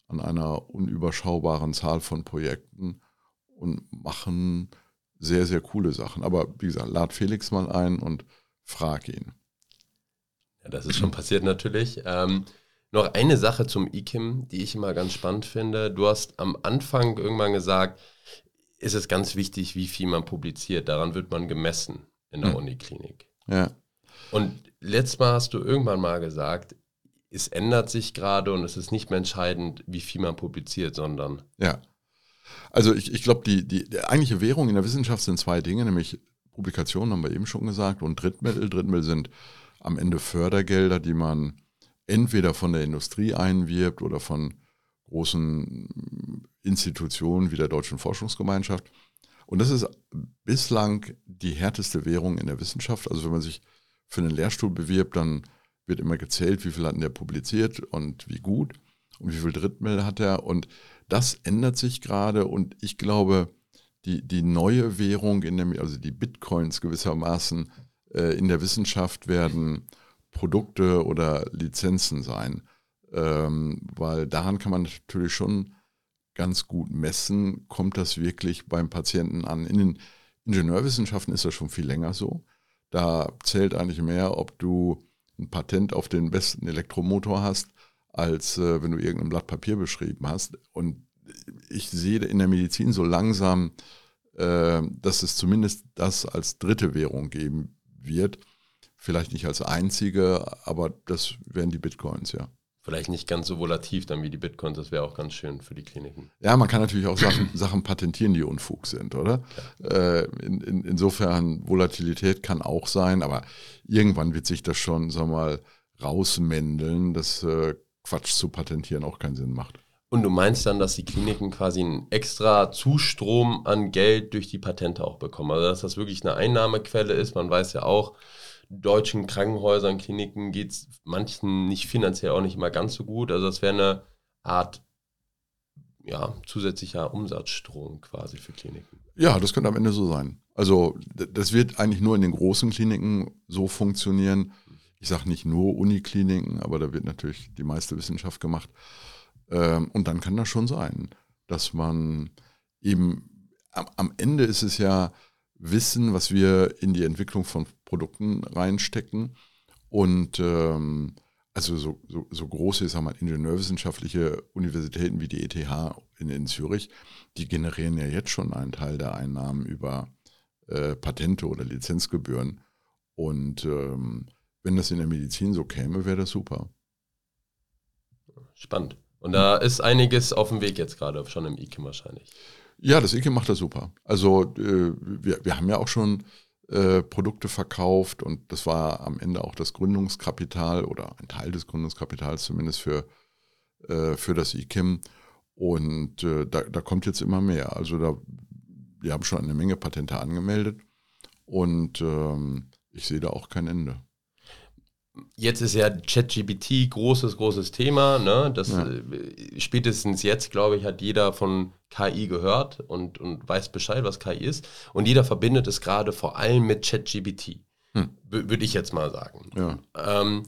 Speaker 3: an einer unüberschaubaren Zahl von Projekten und machen sehr, sehr coole Sachen. Aber wie gesagt, lad Felix mal ein und frag ihn.
Speaker 2: Ja, das ist schon passiert natürlich. Ähm, noch eine Sache zum IKIM, die ich immer ganz spannend finde. Du hast am Anfang irgendwann gesagt, ist es ganz wichtig, wie viel man publiziert. Daran wird man gemessen in der
Speaker 3: Hm.
Speaker 2: Uniklinik.
Speaker 3: Ja,
Speaker 2: Und letztes Mal hast du irgendwann mal gesagt, es ändert sich gerade und es ist nicht mehr entscheidend, wie viel man publiziert, sondern
Speaker 3: Ja. Also ich, ich glaube, die, die, die eigentliche Währung in der Wissenschaft sind zwei Dinge, nämlich Publikationen, haben wir eben schon gesagt, und Drittmittel. Drittmittel sind am Ende Fördergelder, die man entweder von der Industrie einwirbt oder von großen Institutionen wie der Deutschen Forschungsgemeinschaft. Und das ist bislang die härteste Währung in der Wissenschaft. Also wenn man sich für einen Lehrstuhl bewirbt, dann wird immer gezählt, wie viel hat denn der publiziert und wie gut und wie viel Drittmittel hat er. Und das ändert sich gerade und ich glaube, die, die neue Währung, in der, also die Bitcoins gewissermaßen äh, in der Wissenschaft werden Produkte oder Lizenzen sein, ähm, weil daran kann man natürlich schon ganz gut messen, kommt das wirklich beim Patienten an. In den Ingenieurwissenschaften ist das schon viel länger so. Da zählt eigentlich mehr, ob du ein Patent auf den besten Elektromotor hast, als äh, wenn du irgendein Blatt Papier beschrieben hast. Und ich sehe in der Medizin so langsam, äh, dass es zumindest das als dritte Währung geben wird. Vielleicht nicht als einzige, aber das wären die Bitcoins, ja.
Speaker 2: Vielleicht nicht ganz so volativ dann wie die Bitcoins. Das wäre auch ganz schön für die Kliniken.
Speaker 3: Ja, man kann natürlich auch Sachen, [clears throat] Sachen patentieren, die Unfug sind, oder? Äh, in, in, insofern, Volatilität kann auch sein, aber irgendwann wird sich das schon, sag mal, rausmändeln, dass äh, Quatsch zu patentieren auch keinen Sinn macht.
Speaker 2: Und du meinst dann, dass die Kliniken quasi einen extra Zustrom an Geld durch die Patente auch bekommen? Also dass das wirklich eine Einnahmequelle ist. Man weiß ja auch, deutschen Krankenhäusern, Kliniken geht es manchen nicht finanziell auch nicht immer ganz so gut. Also das wäre eine Art ja, zusätzlicher Umsatzstrom quasi für Kliniken.
Speaker 3: Ja, das könnte am Ende so sein. Also das wird eigentlich nur in den großen Kliniken so funktionieren. Ich sage nicht nur Unikliniken, aber da wird natürlich die meiste Wissenschaft gemacht. Ähm, und dann kann das schon sein, dass man eben am Ende ist es ja Wissen, was wir in die Entwicklung von Produkten reinstecken. Und ähm, also so, so, so große, sagen wir, ingenieurwissenschaftliche Universitäten wie die ETH in, in Zürich, die generieren ja jetzt schon einen Teil der Einnahmen über äh, Patente oder Lizenzgebühren. Und ähm, wenn das in der Medizin so käme, wäre das super.
Speaker 2: Spannend. Und da ist einiges auf dem Weg jetzt gerade, schon im IKEM wahrscheinlich.
Speaker 3: Ja, das IKEM macht das super. Also äh, wir, wir haben ja auch schon äh, Produkte verkauft und das war am Ende auch das Gründungskapital oder ein Teil des Gründungskapitals zumindest für, äh, für das IKEM. Und äh, da, da kommt jetzt immer mehr. Also da, wir haben schon eine Menge Patente angemeldet und ähm, ich sehe da auch kein Ende.
Speaker 2: Jetzt ist ja ChatGPT großes, großes Thema. Ne? Das, ja. Äh, spätestens jetzt, glaube ich, hat jeder von KI gehört und, und weiß Bescheid, was KI ist. Und jeder verbindet es gerade vor allem mit ChatGPT. Hm. Würde ich jetzt mal sagen. Ja. Ähm,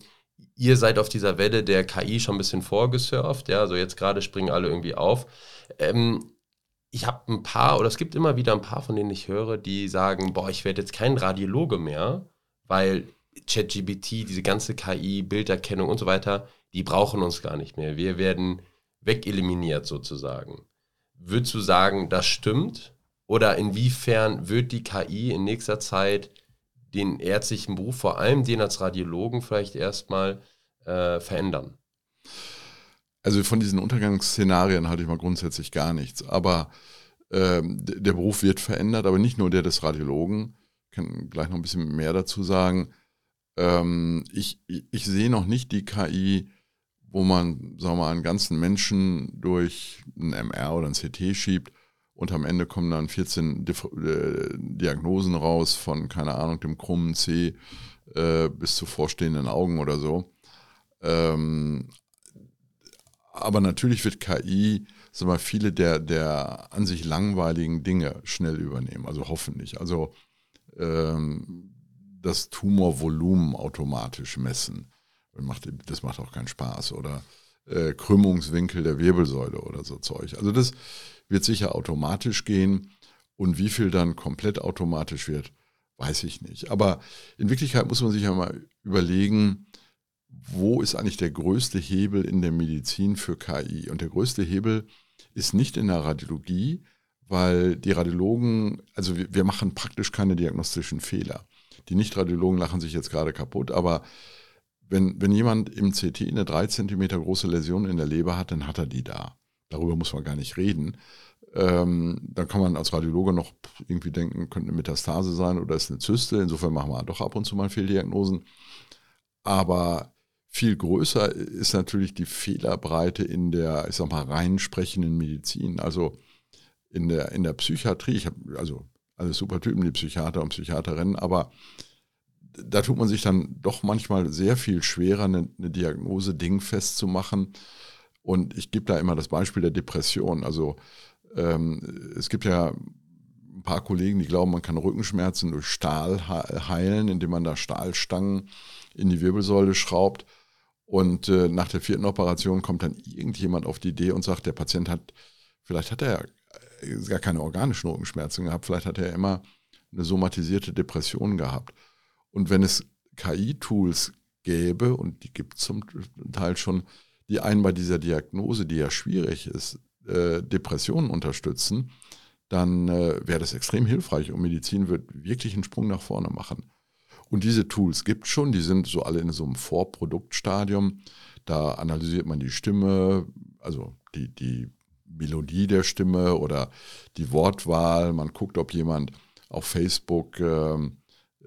Speaker 2: ihr seid auf dieser Welle der KI schon ein bisschen vorgesurft. Ja, also jetzt gerade springen alle irgendwie auf. Ähm, ich habe ein paar, oder es gibt immer wieder ein paar, von denen ich höre, die sagen, boah, ich werde jetzt kein Radiologe mehr, weil ChatGPT, diese ganze KI, Bilderkennung und so weiter, die brauchen uns gar nicht mehr. Wir werden wegeliminiert sozusagen. Würdest du sagen, das stimmt? Oder inwiefern wird die KI in nächster Zeit den ärztlichen Beruf, vor allem den als Radiologen, vielleicht erstmal äh, verändern?
Speaker 3: Also von diesen Untergangsszenarien halte ich mal grundsätzlich gar nichts. Aber ähm, der Beruf wird verändert, aber nicht nur der des Radiologen. Ich kann gleich noch ein bisschen mehr dazu sagen. Ähm, ich, ich, sehe noch nicht die KI, wo man, sagen wir mal, einen ganzen Menschen durch ein MR oder ein CT schiebt und am Ende kommen dann 14 Dif äh, Diagnosen raus von, keine Ahnung, dem krummen C äh, bis zu vorstehenden Augen oder so. Ähm, aber natürlich wird KI sagen wir, viele der, der an sich langweiligen Dinge schnell übernehmen, also hoffentlich. Also ähm, das Tumorvolumen automatisch messen. Das macht auch keinen Spaß. Oder äh, Krümmungswinkel der Wirbelsäule oder so Zeug. Also das wird sicher automatisch gehen. Und wie viel dann komplett automatisch wird, weiß ich nicht. Aber in Wirklichkeit muss man sich ja mal überlegen, wo ist eigentlich der größte Hebel in der Medizin für KI? Und der größte Hebel ist nicht in der Radiologie, weil die Radiologen, also wir, wir machen praktisch keine diagnostischen Fehler. Die Nicht-Radiologen lachen sich jetzt gerade kaputt, aber wenn, wenn jemand im CT eine drei Zentimeter große Läsion in der Leber hat, dann hat er die da. Darüber muss man gar nicht reden. Ähm, dann kann man als Radiologe noch irgendwie denken, könnte eine Metastase sein oder ist eine Zyste. Insofern machen wir doch ab und zu mal Fehldiagnosen. Aber viel größer ist natürlich die Fehlerbreite in der, ich sag mal, rein sprechenden Medizin. Also in der, in der Psychiatrie, ich habe also alles super Typen, die Psychiater und Psychiaterinnen, aber da tut man sich dann doch manchmal sehr viel schwerer, eine, eine Diagnose dingfest zu machen. Und ich gebe da immer das Beispiel der Depression. Also ähm, es gibt ja ein paar Kollegen, die glauben, man kann Rückenschmerzen durch Stahl heilen, indem man da Stahlstangen in die Wirbelsäule schraubt. Und äh, nach der vierten Operation kommt dann irgendjemand auf die Idee und sagt, der Patient hat, vielleicht hat er gar keine organischen Rückenschmerzen gehabt, vielleicht hat er immer eine somatisierte Depression gehabt. Und wenn es KI-Tools gäbe, und die gibt es zum Teil schon, die einen bei dieser Diagnose, die ja schwierig ist, äh, Depressionen unterstützen, dann äh, wäre das extrem hilfreich und Medizin wird wirklich einen Sprung nach vorne machen. Und diese Tools gibt es schon, die sind so alle in so einem Vorproduktstadium. Da analysiert man die Stimme, also die, die Melodie der Stimme oder die Wortwahl. Man guckt, ob jemand auf Facebook ähm,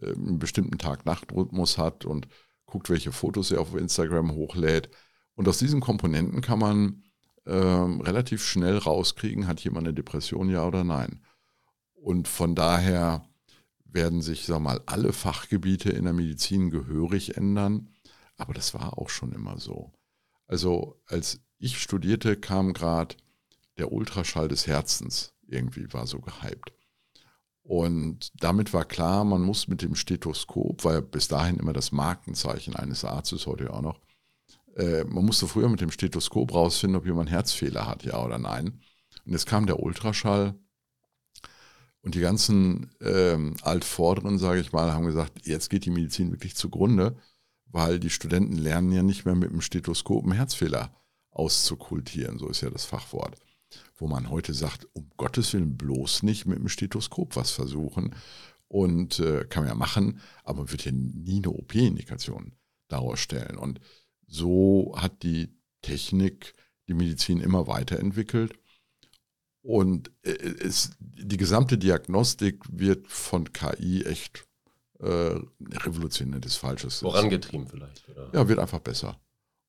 Speaker 3: äh, einen bestimmten Tag-Nacht-Rhythmus hat und guckt, welche Fotos er auf Instagram hochlädt. Und aus diesen Komponenten kann man ähm, relativ schnell rauskriegen, hat jemand eine Depression, ja oder nein. Und von daher werden sich, sag mal, alle Fachgebiete in der Medizin gehörig ändern. Aber das war auch schon immer so. Also als ich studierte, kam gerade der Ultraschall des Herzens irgendwie war so gehypt. Und damit war klar, man muss mit dem Stethoskop, ja bis dahin immer das Markenzeichen eines Arztes, heute auch noch, äh, man musste früher mit dem Stethoskop rausfinden, ob jemand Herzfehler hat, ja oder nein. Und jetzt kam der Ultraschall Und die ganzen ähm, Altvorderen, sage ich mal, haben gesagt, jetzt geht die Medizin wirklich zugrunde, weil die Studenten lernen ja nicht mehr mit dem Stethoskop einen Herzfehler auszukultieren, so ist ja das Fachwort. Wo man heute sagt, um Gottes Willen bloß nicht mit dem Stethoskop was versuchen. Und äh, kann man ja machen, aber man wird ja nie eine OP-Indikation daraus stellen. Und so hat die Technik die Medizin immer weiterentwickelt. Und äh, es, die gesamte Diagnostik wird von KI echt äh, revolutionär das Falsches.
Speaker 2: Vorangetrieben vielleicht, oder?
Speaker 3: Ja, wird einfach besser.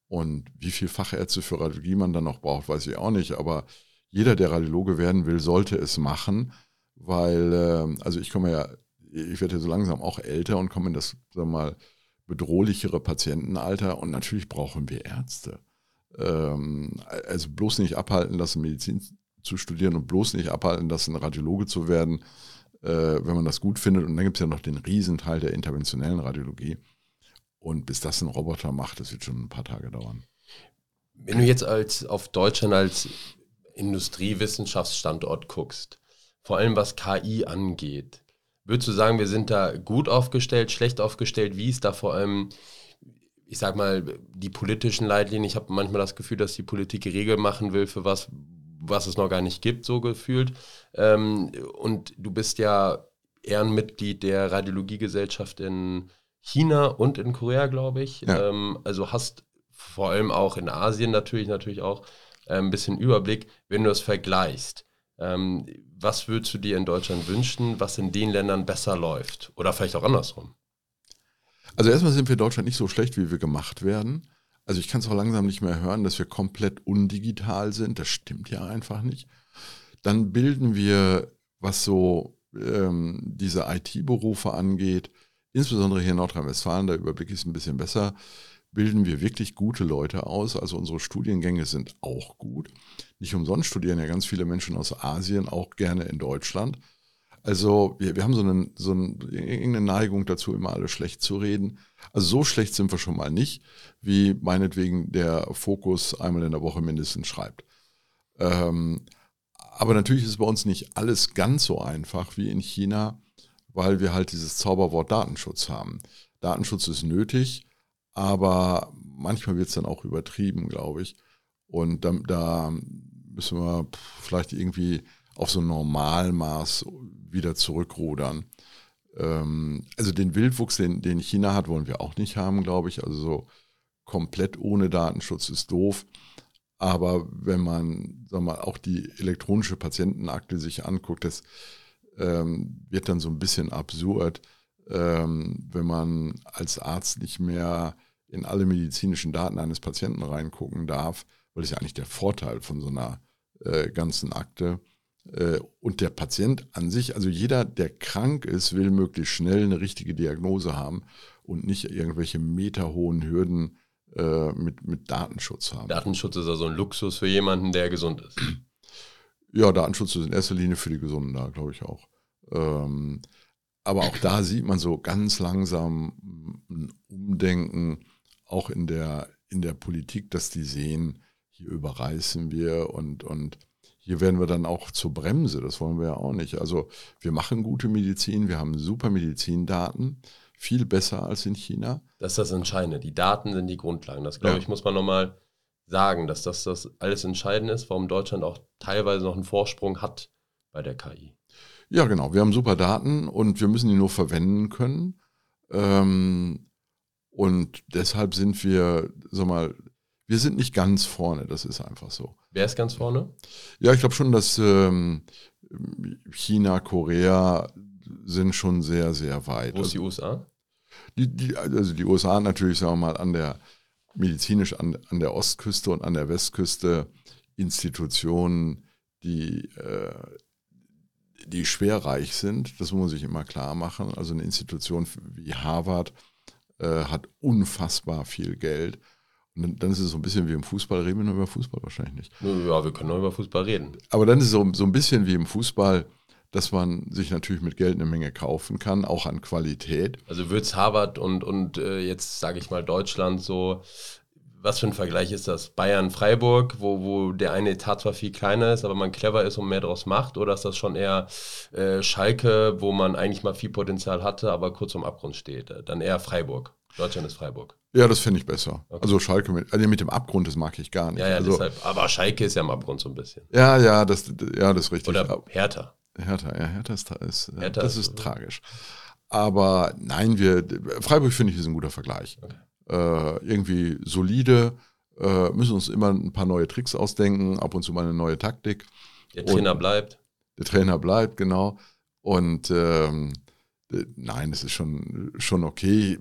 Speaker 3: Und wie viele Fachärzte für Radiologie man dann noch braucht, weiß ich auch nicht. Aber jeder, der Radiologe werden will, sollte es machen, weil, äh, also ich komme ja, ich werde ja so langsam auch älter und komme in das, sagen wir mal, bedrohlichere Patientenalter und natürlich brauchen wir Ärzte. Ähm, also bloß nicht abhalten lassen, Medizin zu studieren und bloß nicht abhalten lassen, Radiologe zu werden, äh, wenn man das gut findet. Und dann gibt es ja noch den Riesenteil der interventionellen Radiologie. Und bis das ein Roboter macht, das wird schon ein paar Tage dauern.
Speaker 2: Wenn du jetzt als auf Deutschland als Industriewissenschaftsstandort guckst, vor allem was KI angeht, würdest du sagen, wir sind da gut aufgestellt, schlecht aufgestellt? Wie ist da vor allem ich sag mal, die politischen Leitlinien, ich habe manchmal das Gefühl, dass die Politik Regeln machen will für was, was es noch gar nicht gibt, so gefühlt. Ähm, und du bist ja Ehrenmitglied der Radiologiegesellschaft in China und in Korea, glaube ich. Ja. Ähm, also hast vor allem auch in Asien natürlich, natürlich auch ein bisschen Überblick, wenn du es vergleichst. Ähm, was würdest du dir in Deutschland wünschen, was in den Ländern besser läuft? Oder vielleicht auch andersrum?
Speaker 3: Also erstmal sind wir in Deutschland nicht so schlecht, wie wir gemacht werden. Also ich kann es auch langsam nicht mehr hören, dass wir komplett undigital sind. Das stimmt ja einfach nicht. Dann bilden wir, was so ähm, diese IT-Berufe angeht, insbesondere hier in Nordrhein-Westfalen, da überblicke ich es ein bisschen besser, bilden wir wirklich gute Leute aus. Also unsere Studiengänge sind auch gut. Nicht umsonst studieren ja ganz viele Menschen aus Asien auch gerne in Deutschland. Also wir, wir haben so, einen, so eine, irgendeine Neigung dazu, immer alles schlecht zu reden. Also so schlecht sind wir schon mal nicht, wie meinetwegen der Fokus einmal in der Woche mindestens schreibt. Ähm, aber natürlich ist bei uns nicht alles ganz so einfach wie in China, weil wir halt dieses Zauberwort Datenschutz haben. Datenschutz ist nötig, aber manchmal wird es dann auch übertrieben, glaube ich. Und da, da müssen wir vielleicht irgendwie auf so ein Normalmaß wieder zurückrudern. Ähm, also den Wildwuchs, den, den China hat, wollen wir auch nicht haben, glaube ich. Also so komplett ohne Datenschutz ist doof. Aber wenn man, sag mal, auch die elektronische Patientenakte sich anguckt, das ähm, wird dann so ein bisschen absurd, ähm, wenn man als Arzt nicht mehr in alle medizinischen Daten eines Patienten reingucken darf, weil das ist ja eigentlich der Vorteil von so einer äh, ganzen Akte. Äh, und der Patient an sich, also jeder, der krank ist, will möglichst schnell eine richtige Diagnose haben und nicht irgendwelche meterhohen Hürden äh, mit, mit Datenschutz haben.
Speaker 2: Datenschutz ist also ein Luxus für jemanden, der gesund ist.
Speaker 3: Ja, Datenschutz ist in erster Linie für die Gesunden da, glaube ich auch. Ähm, aber auch da sieht man so ganz langsam ein Umdenken, auch in der, in der Politik, dass die sehen, hier überreißen wir und, und hier werden wir dann auch zur Bremse, das wollen wir ja auch nicht. Also wir machen gute Medizin, wir haben super Medizindaten, viel besser als in China.
Speaker 2: Das ist das Entscheidende. Die Daten sind die Grundlagen. Das, glaube ja. ich, muss man nochmal sagen, dass das das alles Entscheidende ist, warum Deutschland auch teilweise noch einen Vorsprung hat bei der KI.
Speaker 3: Ja, genau. Wir haben super Daten und wir müssen die nur verwenden können. Ähm, und deshalb sind wir, sag mal, wir sind nicht ganz vorne, das ist einfach so.
Speaker 2: Wer ist ganz vorne?
Speaker 3: Ja, ich glaube schon, dass ähm, China, Korea sind schon sehr, sehr weit.
Speaker 2: Wo ist die USA?
Speaker 3: Die, die, also die USA natürlich, sagen wir mal, an der medizinisch an, an der Ostküste und an der Westküste Institutionen, die, äh, die schwerreich sind. Das muss man sich immer klar machen. Also eine Institution wie Harvard äh, hat unfassbar viel Geld und dann ist es so ein bisschen wie im Fußball, reden wir nur über Fußball wahrscheinlich nicht.
Speaker 2: Ja, wir können nur über Fußball reden.
Speaker 3: Aber dann ist es so, so ein bisschen wie im Fußball, dass man sich natürlich mit Geld eine Menge kaufen kann, auch an Qualität.
Speaker 2: Also wird es Harvard und, und äh, jetzt sage ich mal Deutschland so, was für ein Vergleich ist das? Bayern-Freiburg, wo, wo der eine Etat zwar viel kleiner ist, aber man clever ist und mehr daraus macht? Oder ist das schon eher äh, Schalke, wo man eigentlich mal viel Potenzial hatte, aber kurz am Abgrund steht? Dann eher Freiburg. Deutschland ist Freiburg.
Speaker 3: Ja, das finde ich besser. Okay. Also Schalke mit, also mit dem Abgrund, das mag ich gar nicht.
Speaker 2: Ja, ja,
Speaker 3: also,
Speaker 2: deshalb, aber Schalke ist ja am Abgrund so ein bisschen.
Speaker 3: Ja, ja, das, ja, das ist richtig.
Speaker 2: Oder Hertha.
Speaker 3: Hertha, ja, Hertha ist, ist, Hertha das ist, ist tragisch. Aber nein, wir, Freiburg finde ich ist ein guter Vergleich. Okay. Äh, irgendwie solide, äh, müssen uns immer ein paar neue Tricks ausdenken, ab und zu mal eine neue Taktik.
Speaker 2: Der Trainer und bleibt.
Speaker 3: Der Trainer bleibt, genau. Und ähm, nein, das ist schon, schon okay.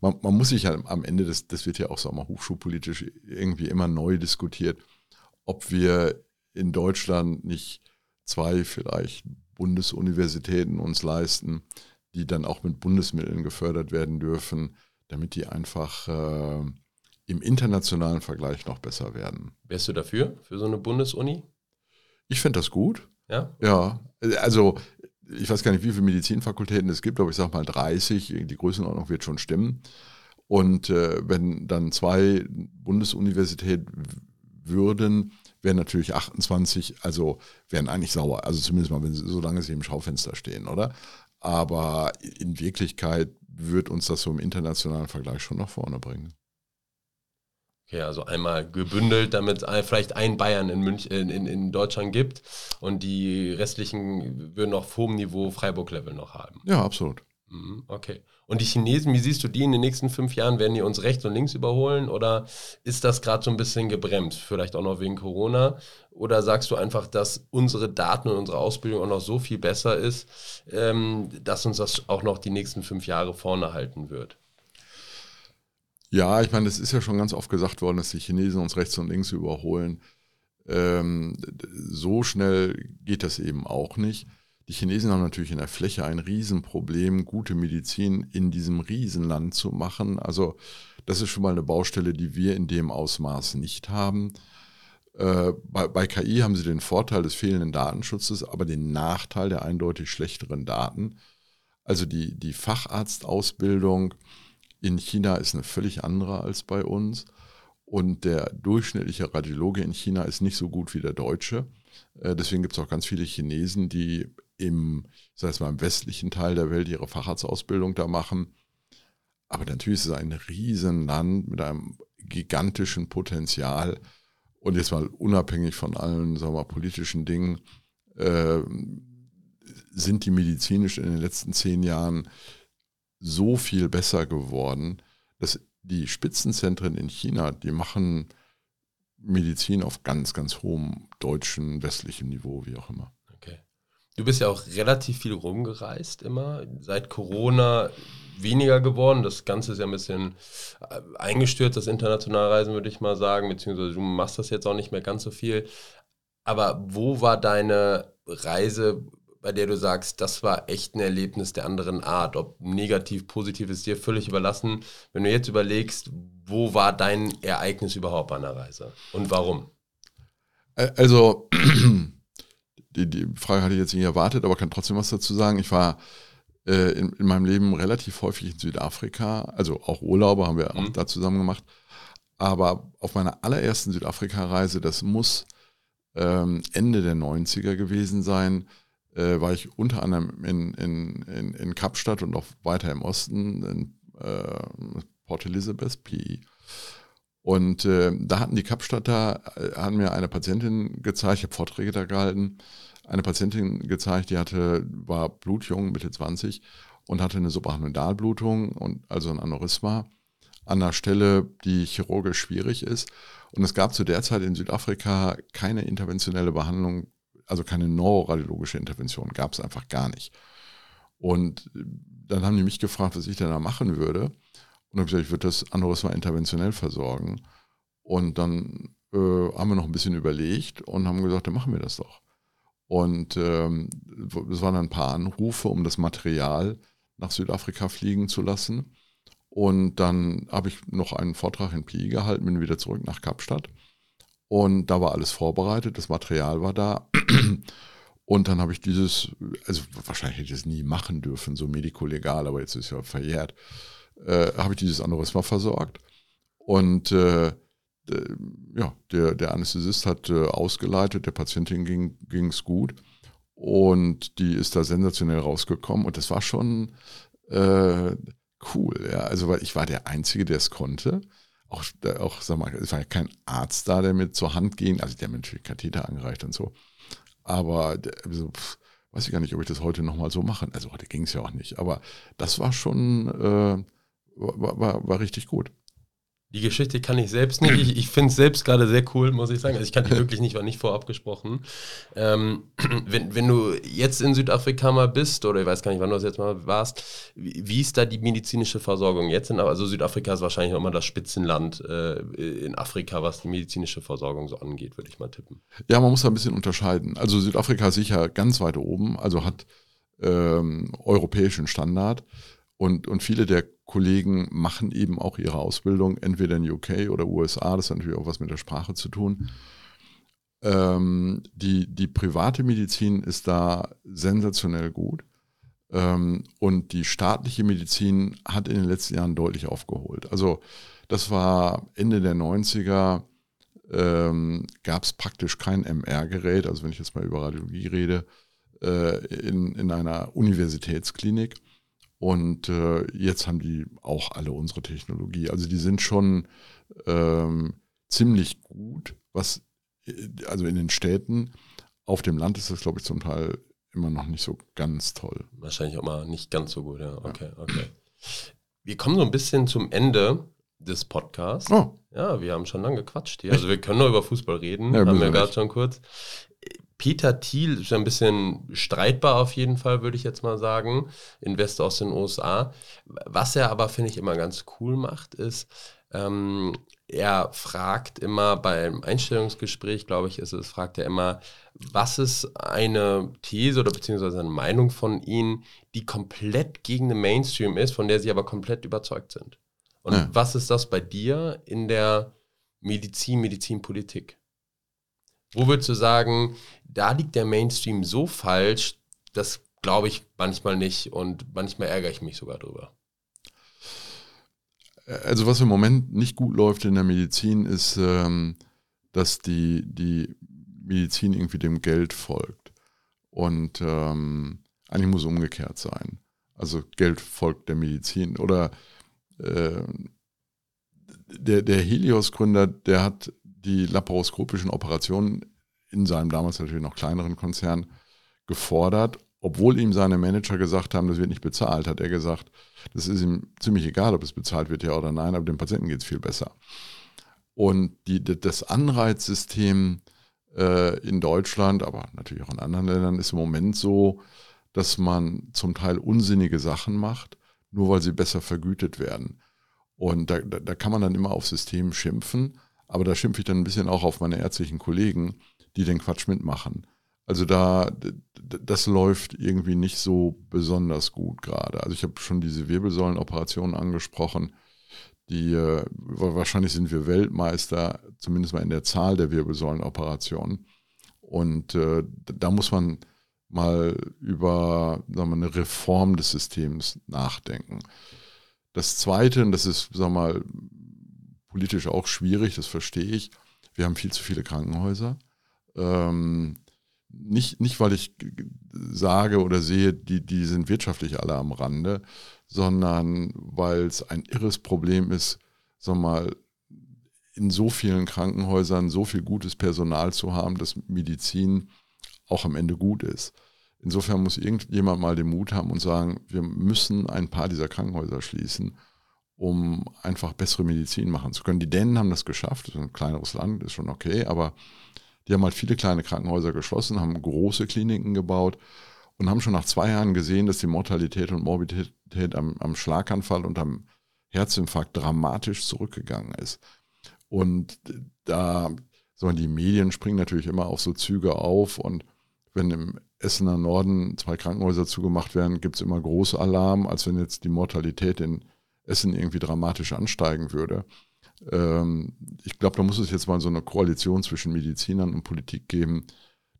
Speaker 3: Man, man muss sich ja am Ende, das, das wird ja auch so mal hochschulpolitisch irgendwie immer neu diskutiert, ob wir in Deutschland nicht zwei vielleicht Bundesuniversitäten uns leisten, die dann auch mit Bundesmitteln gefördert werden dürfen, damit die einfach äh, im internationalen Vergleich noch besser werden.
Speaker 2: Wärst du dafür, für so eine Bundesuni?
Speaker 3: Ich fände das gut.
Speaker 2: Ja?
Speaker 3: Ja, also ich weiß gar nicht, wie viele Medizinfakultäten es gibt, aber ich sage mal 30, die Größenordnung wird schon stimmen. Und äh, wenn dann zwei Bundesuniversitäten würden, wären natürlich 28, also wären eigentlich sauer. Also zumindest mal, wenn sie, solange sie im Schaufenster stehen, oder? Aber in Wirklichkeit wird uns das so im internationalen Vergleich schon nach vorne bringen.
Speaker 2: Okay, also einmal gebündelt, damit es vielleicht ein Bayern in, München, in, in Deutschland gibt und die restlichen würden auf hohem Niveau Freiburg-Level noch haben.
Speaker 3: Ja, absolut.
Speaker 2: Mhm, okay. Und die Chinesen, wie siehst du die in den nächsten fünf Jahren? Werden die uns rechts und links überholen oder ist das gerade so ein bisschen gebremst? Vielleicht auch noch wegen Corona? Oder sagst du einfach, dass unsere Daten und unsere Ausbildung auch noch so viel besser ist, ähm, dass uns das auch noch die nächsten fünf Jahre vorne halten wird?
Speaker 3: Ja, ich meine, es ist ja schon ganz oft gesagt worden, dass die Chinesen uns rechts und links überholen. Ähm, so schnell geht das eben auch nicht. Die Chinesen haben natürlich in der Fläche ein Riesenproblem, gute Medizin in diesem Riesenland zu machen. Also das ist schon mal eine Baustelle, die wir in dem Ausmaß nicht haben. Äh, bei, bei, KI haben sie den Vorteil des fehlenden Datenschutzes, aber den Nachteil der eindeutig schlechteren Daten. Also die, die Facharztausbildung in China ist eine völlig andere als bei uns. Und der durchschnittliche Radiologe in China ist nicht so gut wie der Deutsche. Äh, deswegen gibt es auch ganz viele Chinesen, die im, sei es mal im westlichen Teil der Welt ihre Facharztausbildung da machen. Aber natürlich ist es ein Riesenland mit einem gigantischen Potenzial. Und jetzt mal unabhängig von allen sagen wir, politischen Dingen, äh, sind die medizinisch in den letzten zehn Jahren so viel besser geworden, dass die Spitzenzentren in China, die machen Medizin auf ganz, ganz hohem deutschen, westlichem Niveau, wie auch immer.
Speaker 2: Du bist ja auch relativ viel rumgereist immer. Seit Corona weniger geworden. Das Ganze ist ja ein bisschen äh, eingestürzt, das internationale Reisen, würde ich mal sagen. Beziehungsweise du machst das jetzt auch nicht mehr ganz so viel. Aber wo war deine Reise, bei der du sagst, das war echt ein Erlebnis der anderen Art? Ob negativ, positiv ist dir völlig überlassen. Wenn du jetzt überlegst, wo war dein Ereignis überhaupt an der Reise und warum?
Speaker 3: Also [clears throat] die, die Frage hatte ich jetzt nicht erwartet, aber kann trotzdem was dazu sagen. Ich war äh, in, in, meinem Leben relativ häufig in Südafrika, also auch Urlaube haben wir mhm. auch da zusammen gemacht. Aber auf meiner allerersten Südafrika-Reise, das muss ähm, Ende der 90er gewesen sein, äh, war ich unter anderem in, in, in, in Kapstadt und auch weiter im Osten, in äh, Port Elizabeth, PE. Und äh, da hatten die Kapstadter, äh, haben mir eine Patientin gezeigt, ich habe Vorträge da gehalten, eine Patientin gezeigt, die hatte, war blutjung, Mitte 20 und hatte eine Subarachnoidalblutung und also ein Aneurysma an einer Stelle, die chirurgisch schwierig ist. Und es gab zu der Zeit in Südafrika keine interventionelle Behandlung, also keine neuroradiologische Intervention, gab es einfach gar nicht. Und dann haben die mich gefragt, was ich denn da machen würde. Und habe gesagt, ich würde das Aneurysma interventionell versorgen. Und dann äh, haben wir noch ein bisschen überlegt und haben gesagt, dann machen wir das doch. Und ähm, es waren ein paar Anrufe, um das Material nach Südafrika fliegen zu lassen. Und dann habe ich noch einen Vortrag in Pli gehalten, bin wieder zurück nach Kapstadt. Und da war alles vorbereitet, das Material war da. [clears throat] Und dann habe ich dieses, also wahrscheinlich hätte ich es nie machen dürfen, so medikolegal, aber jetzt ist ja verjährt äh, habe ich dieses Aneurysma versorgt. Und äh, ja, der, der Anästhesist hat äh, ausgeleitet, der Patientin ging es gut und die ist da sensationell rausgekommen und das war schon äh, cool. Ja. Also weil ich war der Einzige, der es konnte. Auch, auch sag mal, es war ja kein Arzt da, der mit zur Hand ging, also der hat natürlich Katheter angereicht und so. Aber so, pff, weiß ich gar nicht, ob ich das heute nochmal so mache. Also heute ging es ja auch nicht. Aber das war schon, äh, war, war, war richtig gut.
Speaker 2: Die Geschichte kann ich selbst nicht. Ich, ich finde es selbst gerade sehr cool, muss ich sagen. Also ich kann die [laughs] wirklich nicht, war nicht vorab gesprochen. Ähm, [clears throat] wenn, wenn du jetzt in Südafrika mal bist, oder ich weiß gar nicht, wann du das jetzt mal warst, wie, wie ist da die medizinische Versorgung jetzt? In, also Südafrika ist wahrscheinlich immer das Spitzenland äh, in Afrika, was die medizinische Versorgung so angeht, würde ich mal tippen.
Speaker 3: Ja, man muss da ein bisschen unterscheiden. Also Südafrika ist sicher ganz weit oben, also hat ähm, europäischen Standard. Und, und viele der Kollegen machen eben auch ihre Ausbildung entweder in UK oder USA. Das hat natürlich auch was mit der Sprache zu tun. Ähm, die, die private Medizin ist da sensationell gut. Ähm, und die staatliche Medizin hat in den letzten Jahren deutlich aufgeholt. Also das war Ende der 90er, ähm, gab es praktisch kein MR-Gerät, also wenn ich jetzt mal über Radiologie rede, äh, in, in einer Universitätsklinik. Und äh, jetzt haben die auch alle unsere Technologie. Also die sind schon ähm, ziemlich gut, was äh, also in den Städten. Auf dem Land ist das, glaube ich, zum Teil immer noch nicht so ganz toll.
Speaker 2: Wahrscheinlich auch mal nicht ganz so gut, ja. Okay, ja. okay. Wir kommen so ein bisschen zum Ende des Podcasts. Oh. Ja, wir haben schon lange gequatscht hier. Also wir können nur über Fußball reden, ja, haben wir gerade schon kurz. Peter Thiel ist ein bisschen streitbar auf jeden Fall, würde ich jetzt mal sagen. Investor aus den USA. Was er aber, finde ich, immer ganz cool macht, ist, ähm, er fragt immer beim Einstellungsgespräch, glaube ich, ist es, fragt er immer, was ist eine These oder beziehungsweise eine Meinung von Ihnen, die komplett gegen den Mainstream ist, von der Sie aber komplett überzeugt sind? Und ja. was ist das bei dir in der Medizin, Medizinpolitik? Wo würdest du sagen, da liegt der Mainstream so falsch, das glaube ich manchmal nicht und manchmal ärgere ich mich sogar drüber.
Speaker 3: Also was im Moment nicht gut läuft in der Medizin ist, ähm, dass die, die Medizin irgendwie dem Geld folgt. Und ähm, eigentlich muss es umgekehrt sein. Also Geld folgt der Medizin. Oder äh, der, der Helios-Gründer, der hat die laparoskopischen Operationen in seinem damals natürlich noch kleineren Konzern gefordert, obwohl ihm seine Manager gesagt haben, das wird nicht bezahlt, hat er gesagt, das ist ihm ziemlich egal, ob es bezahlt wird, ja oder nein, aber dem Patienten geht es viel besser. Und die, das Anreizsystem äh, in Deutschland, aber natürlich auch in anderen Ländern, ist im Moment so, dass man zum Teil unsinnige Sachen macht, nur weil sie besser vergütet werden. Und da, da, da kann man dann immer auf System schimpfen, aber da schimpfe ich dann ein bisschen auch auf meine ärztlichen Kollegen, die den Quatsch mitmachen. Also da, das läuft irgendwie nicht so besonders gut gerade. Also ich habe schon diese Wirbelsäulenoperation angesprochen. Die, äh, wahrscheinlich sind wir Weltmeister, zumindest mal in der Zahl der Wirbelsäulenoperationen. Und äh, da muss man mal über sagen wir, eine Reform des Systems nachdenken. Das Zweite, und das ist sagen wir mal, politisch auch schwierig, das verstehe ich, wir haben viel zu viele Krankenhäuser. Ähm, nicht, nicht, weil ich sage oder sehe, die, die sind wirtschaftlich alle am Rande, sondern weil es ein irres Problem ist, sag mal, in so vielen Krankenhäusern so viel gutes Personal zu haben, dass Medizin auch am Ende gut ist. Insofern muss irgendjemand mal den Mut haben und sagen, wir müssen ein paar dieser Krankenhäuser schließen, um einfach bessere Medizin machen zu können. Die Dänen haben das geschafft, das ist ein kleineres Land, ist schon okay, aber die haben halt viele kleine Krankenhäuser geschlossen, haben große Kliniken gebaut und haben schon nach zwei Jahren gesehen, dass die Mortalität und Morbidität am, am Schlaganfall und am Herzinfarkt dramatisch zurückgegangen ist. Und da, sondern die Medien springen natürlich immer auf so Züge auf und wenn im Essener Norden zwei Krankenhäuser zugemacht werden, gibt es immer Großalarm, als wenn jetzt die Mortalität in Essen irgendwie dramatisch ansteigen würde. Ähm, ich glaube, da muss es jetzt mal so eine Koalition zwischen Medizinern und Politik geben,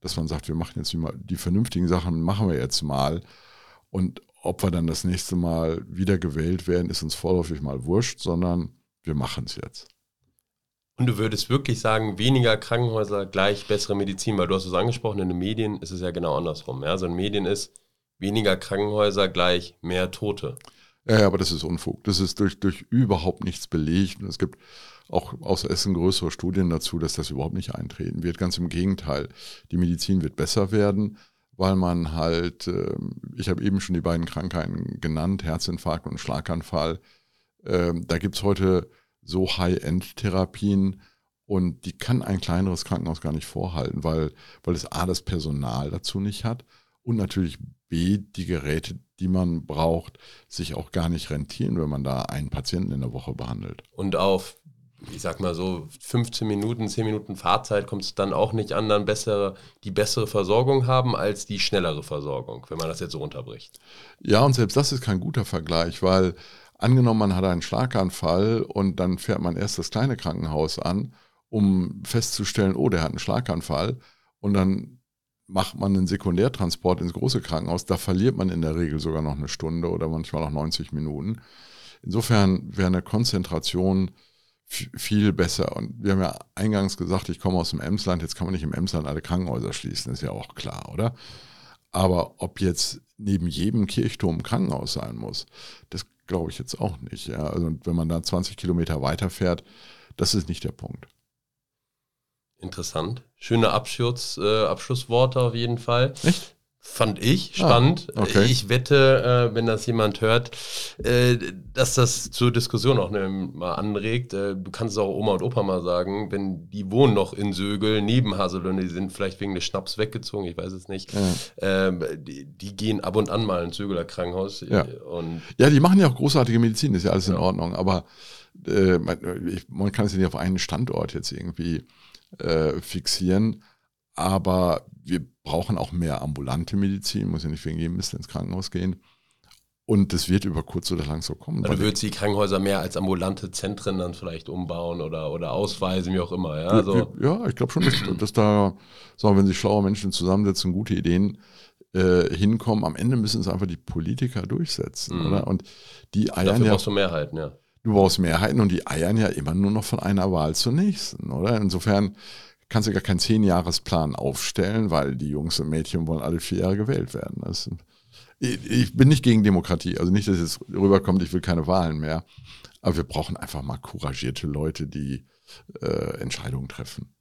Speaker 3: dass man sagt, wir machen jetzt mal die vernünftigen Sachen, machen wir jetzt mal. Und ob wir dann das nächste Mal wieder gewählt werden, ist uns vorläufig mal wurscht, sondern wir machen es jetzt.
Speaker 2: Und du würdest wirklich sagen, weniger Krankenhäuser gleich bessere Medizin, weil du hast es angesprochen, in den Medien ist es ja genau andersrum. Ja? Also in Medien ist weniger Krankenhäuser gleich mehr Tote.
Speaker 3: Ja, aber das ist Unfug. Das ist durch, durch überhaupt nichts belegt. Und es gibt auch aus Essen größere Studien dazu, dass das überhaupt nicht eintreten wird. Ganz im Gegenteil. Die Medizin wird besser werden, weil man halt, ähm, ich habe eben schon die beiden Krankheiten genannt, Herzinfarkt und Schlaganfall. Ähm, da gibt es heute so High-End-Therapien und die kann ein kleineres Krankenhaus gar nicht vorhalten, weil, weil es A, das Personal dazu nicht hat und natürlich B, die Geräte, die man braucht, sich auch gar nicht rentieren, wenn man da einen Patienten in der Woche behandelt.
Speaker 2: Und auf, ich sag mal so, 15 Minuten, 10 Minuten Fahrzeit kommt es dann auch nicht an, dann bessere, die bessere Versorgung haben als die schnellere Versorgung, wenn man das jetzt so runterbricht.
Speaker 3: Ja, und selbst das ist kein guter Vergleich, weil angenommen, man hat einen Schlaganfall und dann fährt man erst das kleine Krankenhaus an, um festzustellen, oh, der hat einen Schlaganfall. Und dann macht man einen Sekundärtransport ins große Krankenhaus. Da verliert man in der Regel sogar noch eine Stunde oder manchmal auch 90 Minuten. Insofern wäre eine Konzentration viel besser. Und wir haben ja eingangs gesagt, ich komme aus dem Emsland, jetzt kann man nicht im Emsland alle Krankenhäuser schließen, ist ja auch klar, oder? Aber ob jetzt neben jedem Kirchturm ein Krankenhaus sein muss, das glaube ich jetzt auch nicht. Ja. Also wenn man da 20 Kilometer weiterfährt, das ist nicht der Punkt.
Speaker 2: Interessant. Schöne Abschluss, äh, Abschlussworte auf jeden Fall.
Speaker 3: Echt?
Speaker 2: Fand ich spannend. Ah, okay. Ich wette, äh, wenn das jemand hört, äh, dass das zur Diskussion auch ne, mal anregt. Äh, du kannst es auch Oma und Opa mal sagen, wenn die wohnen noch in Sögel neben Haselünne, die sind vielleicht wegen des Schnaps weggezogen, ich weiß es nicht. Ja. Ähm, die, die, gehen ab und an mal ins Sögeler Krankenhaus.
Speaker 3: Ja. Ja, die machen ja auch großartige Medizin, ist ja alles in Ordnung. Aber äh, man, man, kann es ja nicht auf einen Standort jetzt irgendwie äh, fixieren. Aber wir brauchen auch mehr ambulante Medizin, muss ja nicht wegen jedem Mist ins Krankenhaus gehen. Und das wird über kurz oder lang so kommen.
Speaker 2: Also würdest du die Krankenhäuser mehr als ambulante Zentren dann vielleicht umbauen oder, oder ausweisen, wie auch immer. Ja, also
Speaker 3: ja ich glaube schon, dass, [clears throat] dass da, sagen wenn sich schlaue Menschen zusammensetzen, gute Ideen äh, hinkommen. Am Ende müssen es einfach die Politiker durchsetzen. Mhm. Oder? Und die
Speaker 2: eiern Dafür ja, brauchst du Mehrheiten, ja.
Speaker 3: Du brauchst Mehrheiten und die eiern ja immer nur noch von einer Wahl zur nächsten, oder? Insofern kannst du gar keinen Zehnjahresplan aufstellen, weil die Jungs und Mädchen wollen alle vier Jahre gewählt werden. Das, ich, ich, bin nicht gegen Demokratie, also nicht, dass es rüberkommt, ich will keine Wahlen mehr. Aber wir brauchen einfach mal couragierte Leute, die äh, Entscheidungen treffen.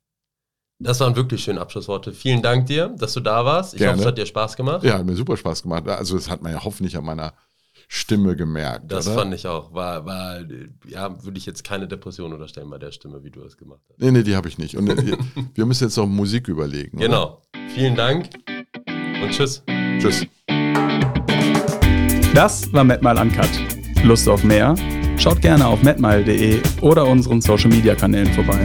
Speaker 2: Das waren wirklich schöne Abschlussworte. Vielen Dank dir, dass du da warst. Ich Gerne. hoffe, es hat dir Spaß gemacht.
Speaker 3: Ja, hat mir super Spaß gemacht. Also das hat man ja hoffentlich an meiner Stimme gemerkt.
Speaker 2: Das
Speaker 3: oder?
Speaker 2: fand ich auch. War, war, ja, würde ich jetzt keine Depression unterstellen bei der Stimme, wie du es gemacht hast.
Speaker 3: Nee, nee, die habe ich nicht. Und äh, [laughs] wir müssen jetzt noch Musik überlegen.
Speaker 2: Genau. Oder? Vielen Dank und tschüss.
Speaker 3: Tschüss.
Speaker 1: Das war MedMile Uncut. Lust auf mehr? Schaut gerne auf medmile.de oder unseren Social Media Kanälen vorbei.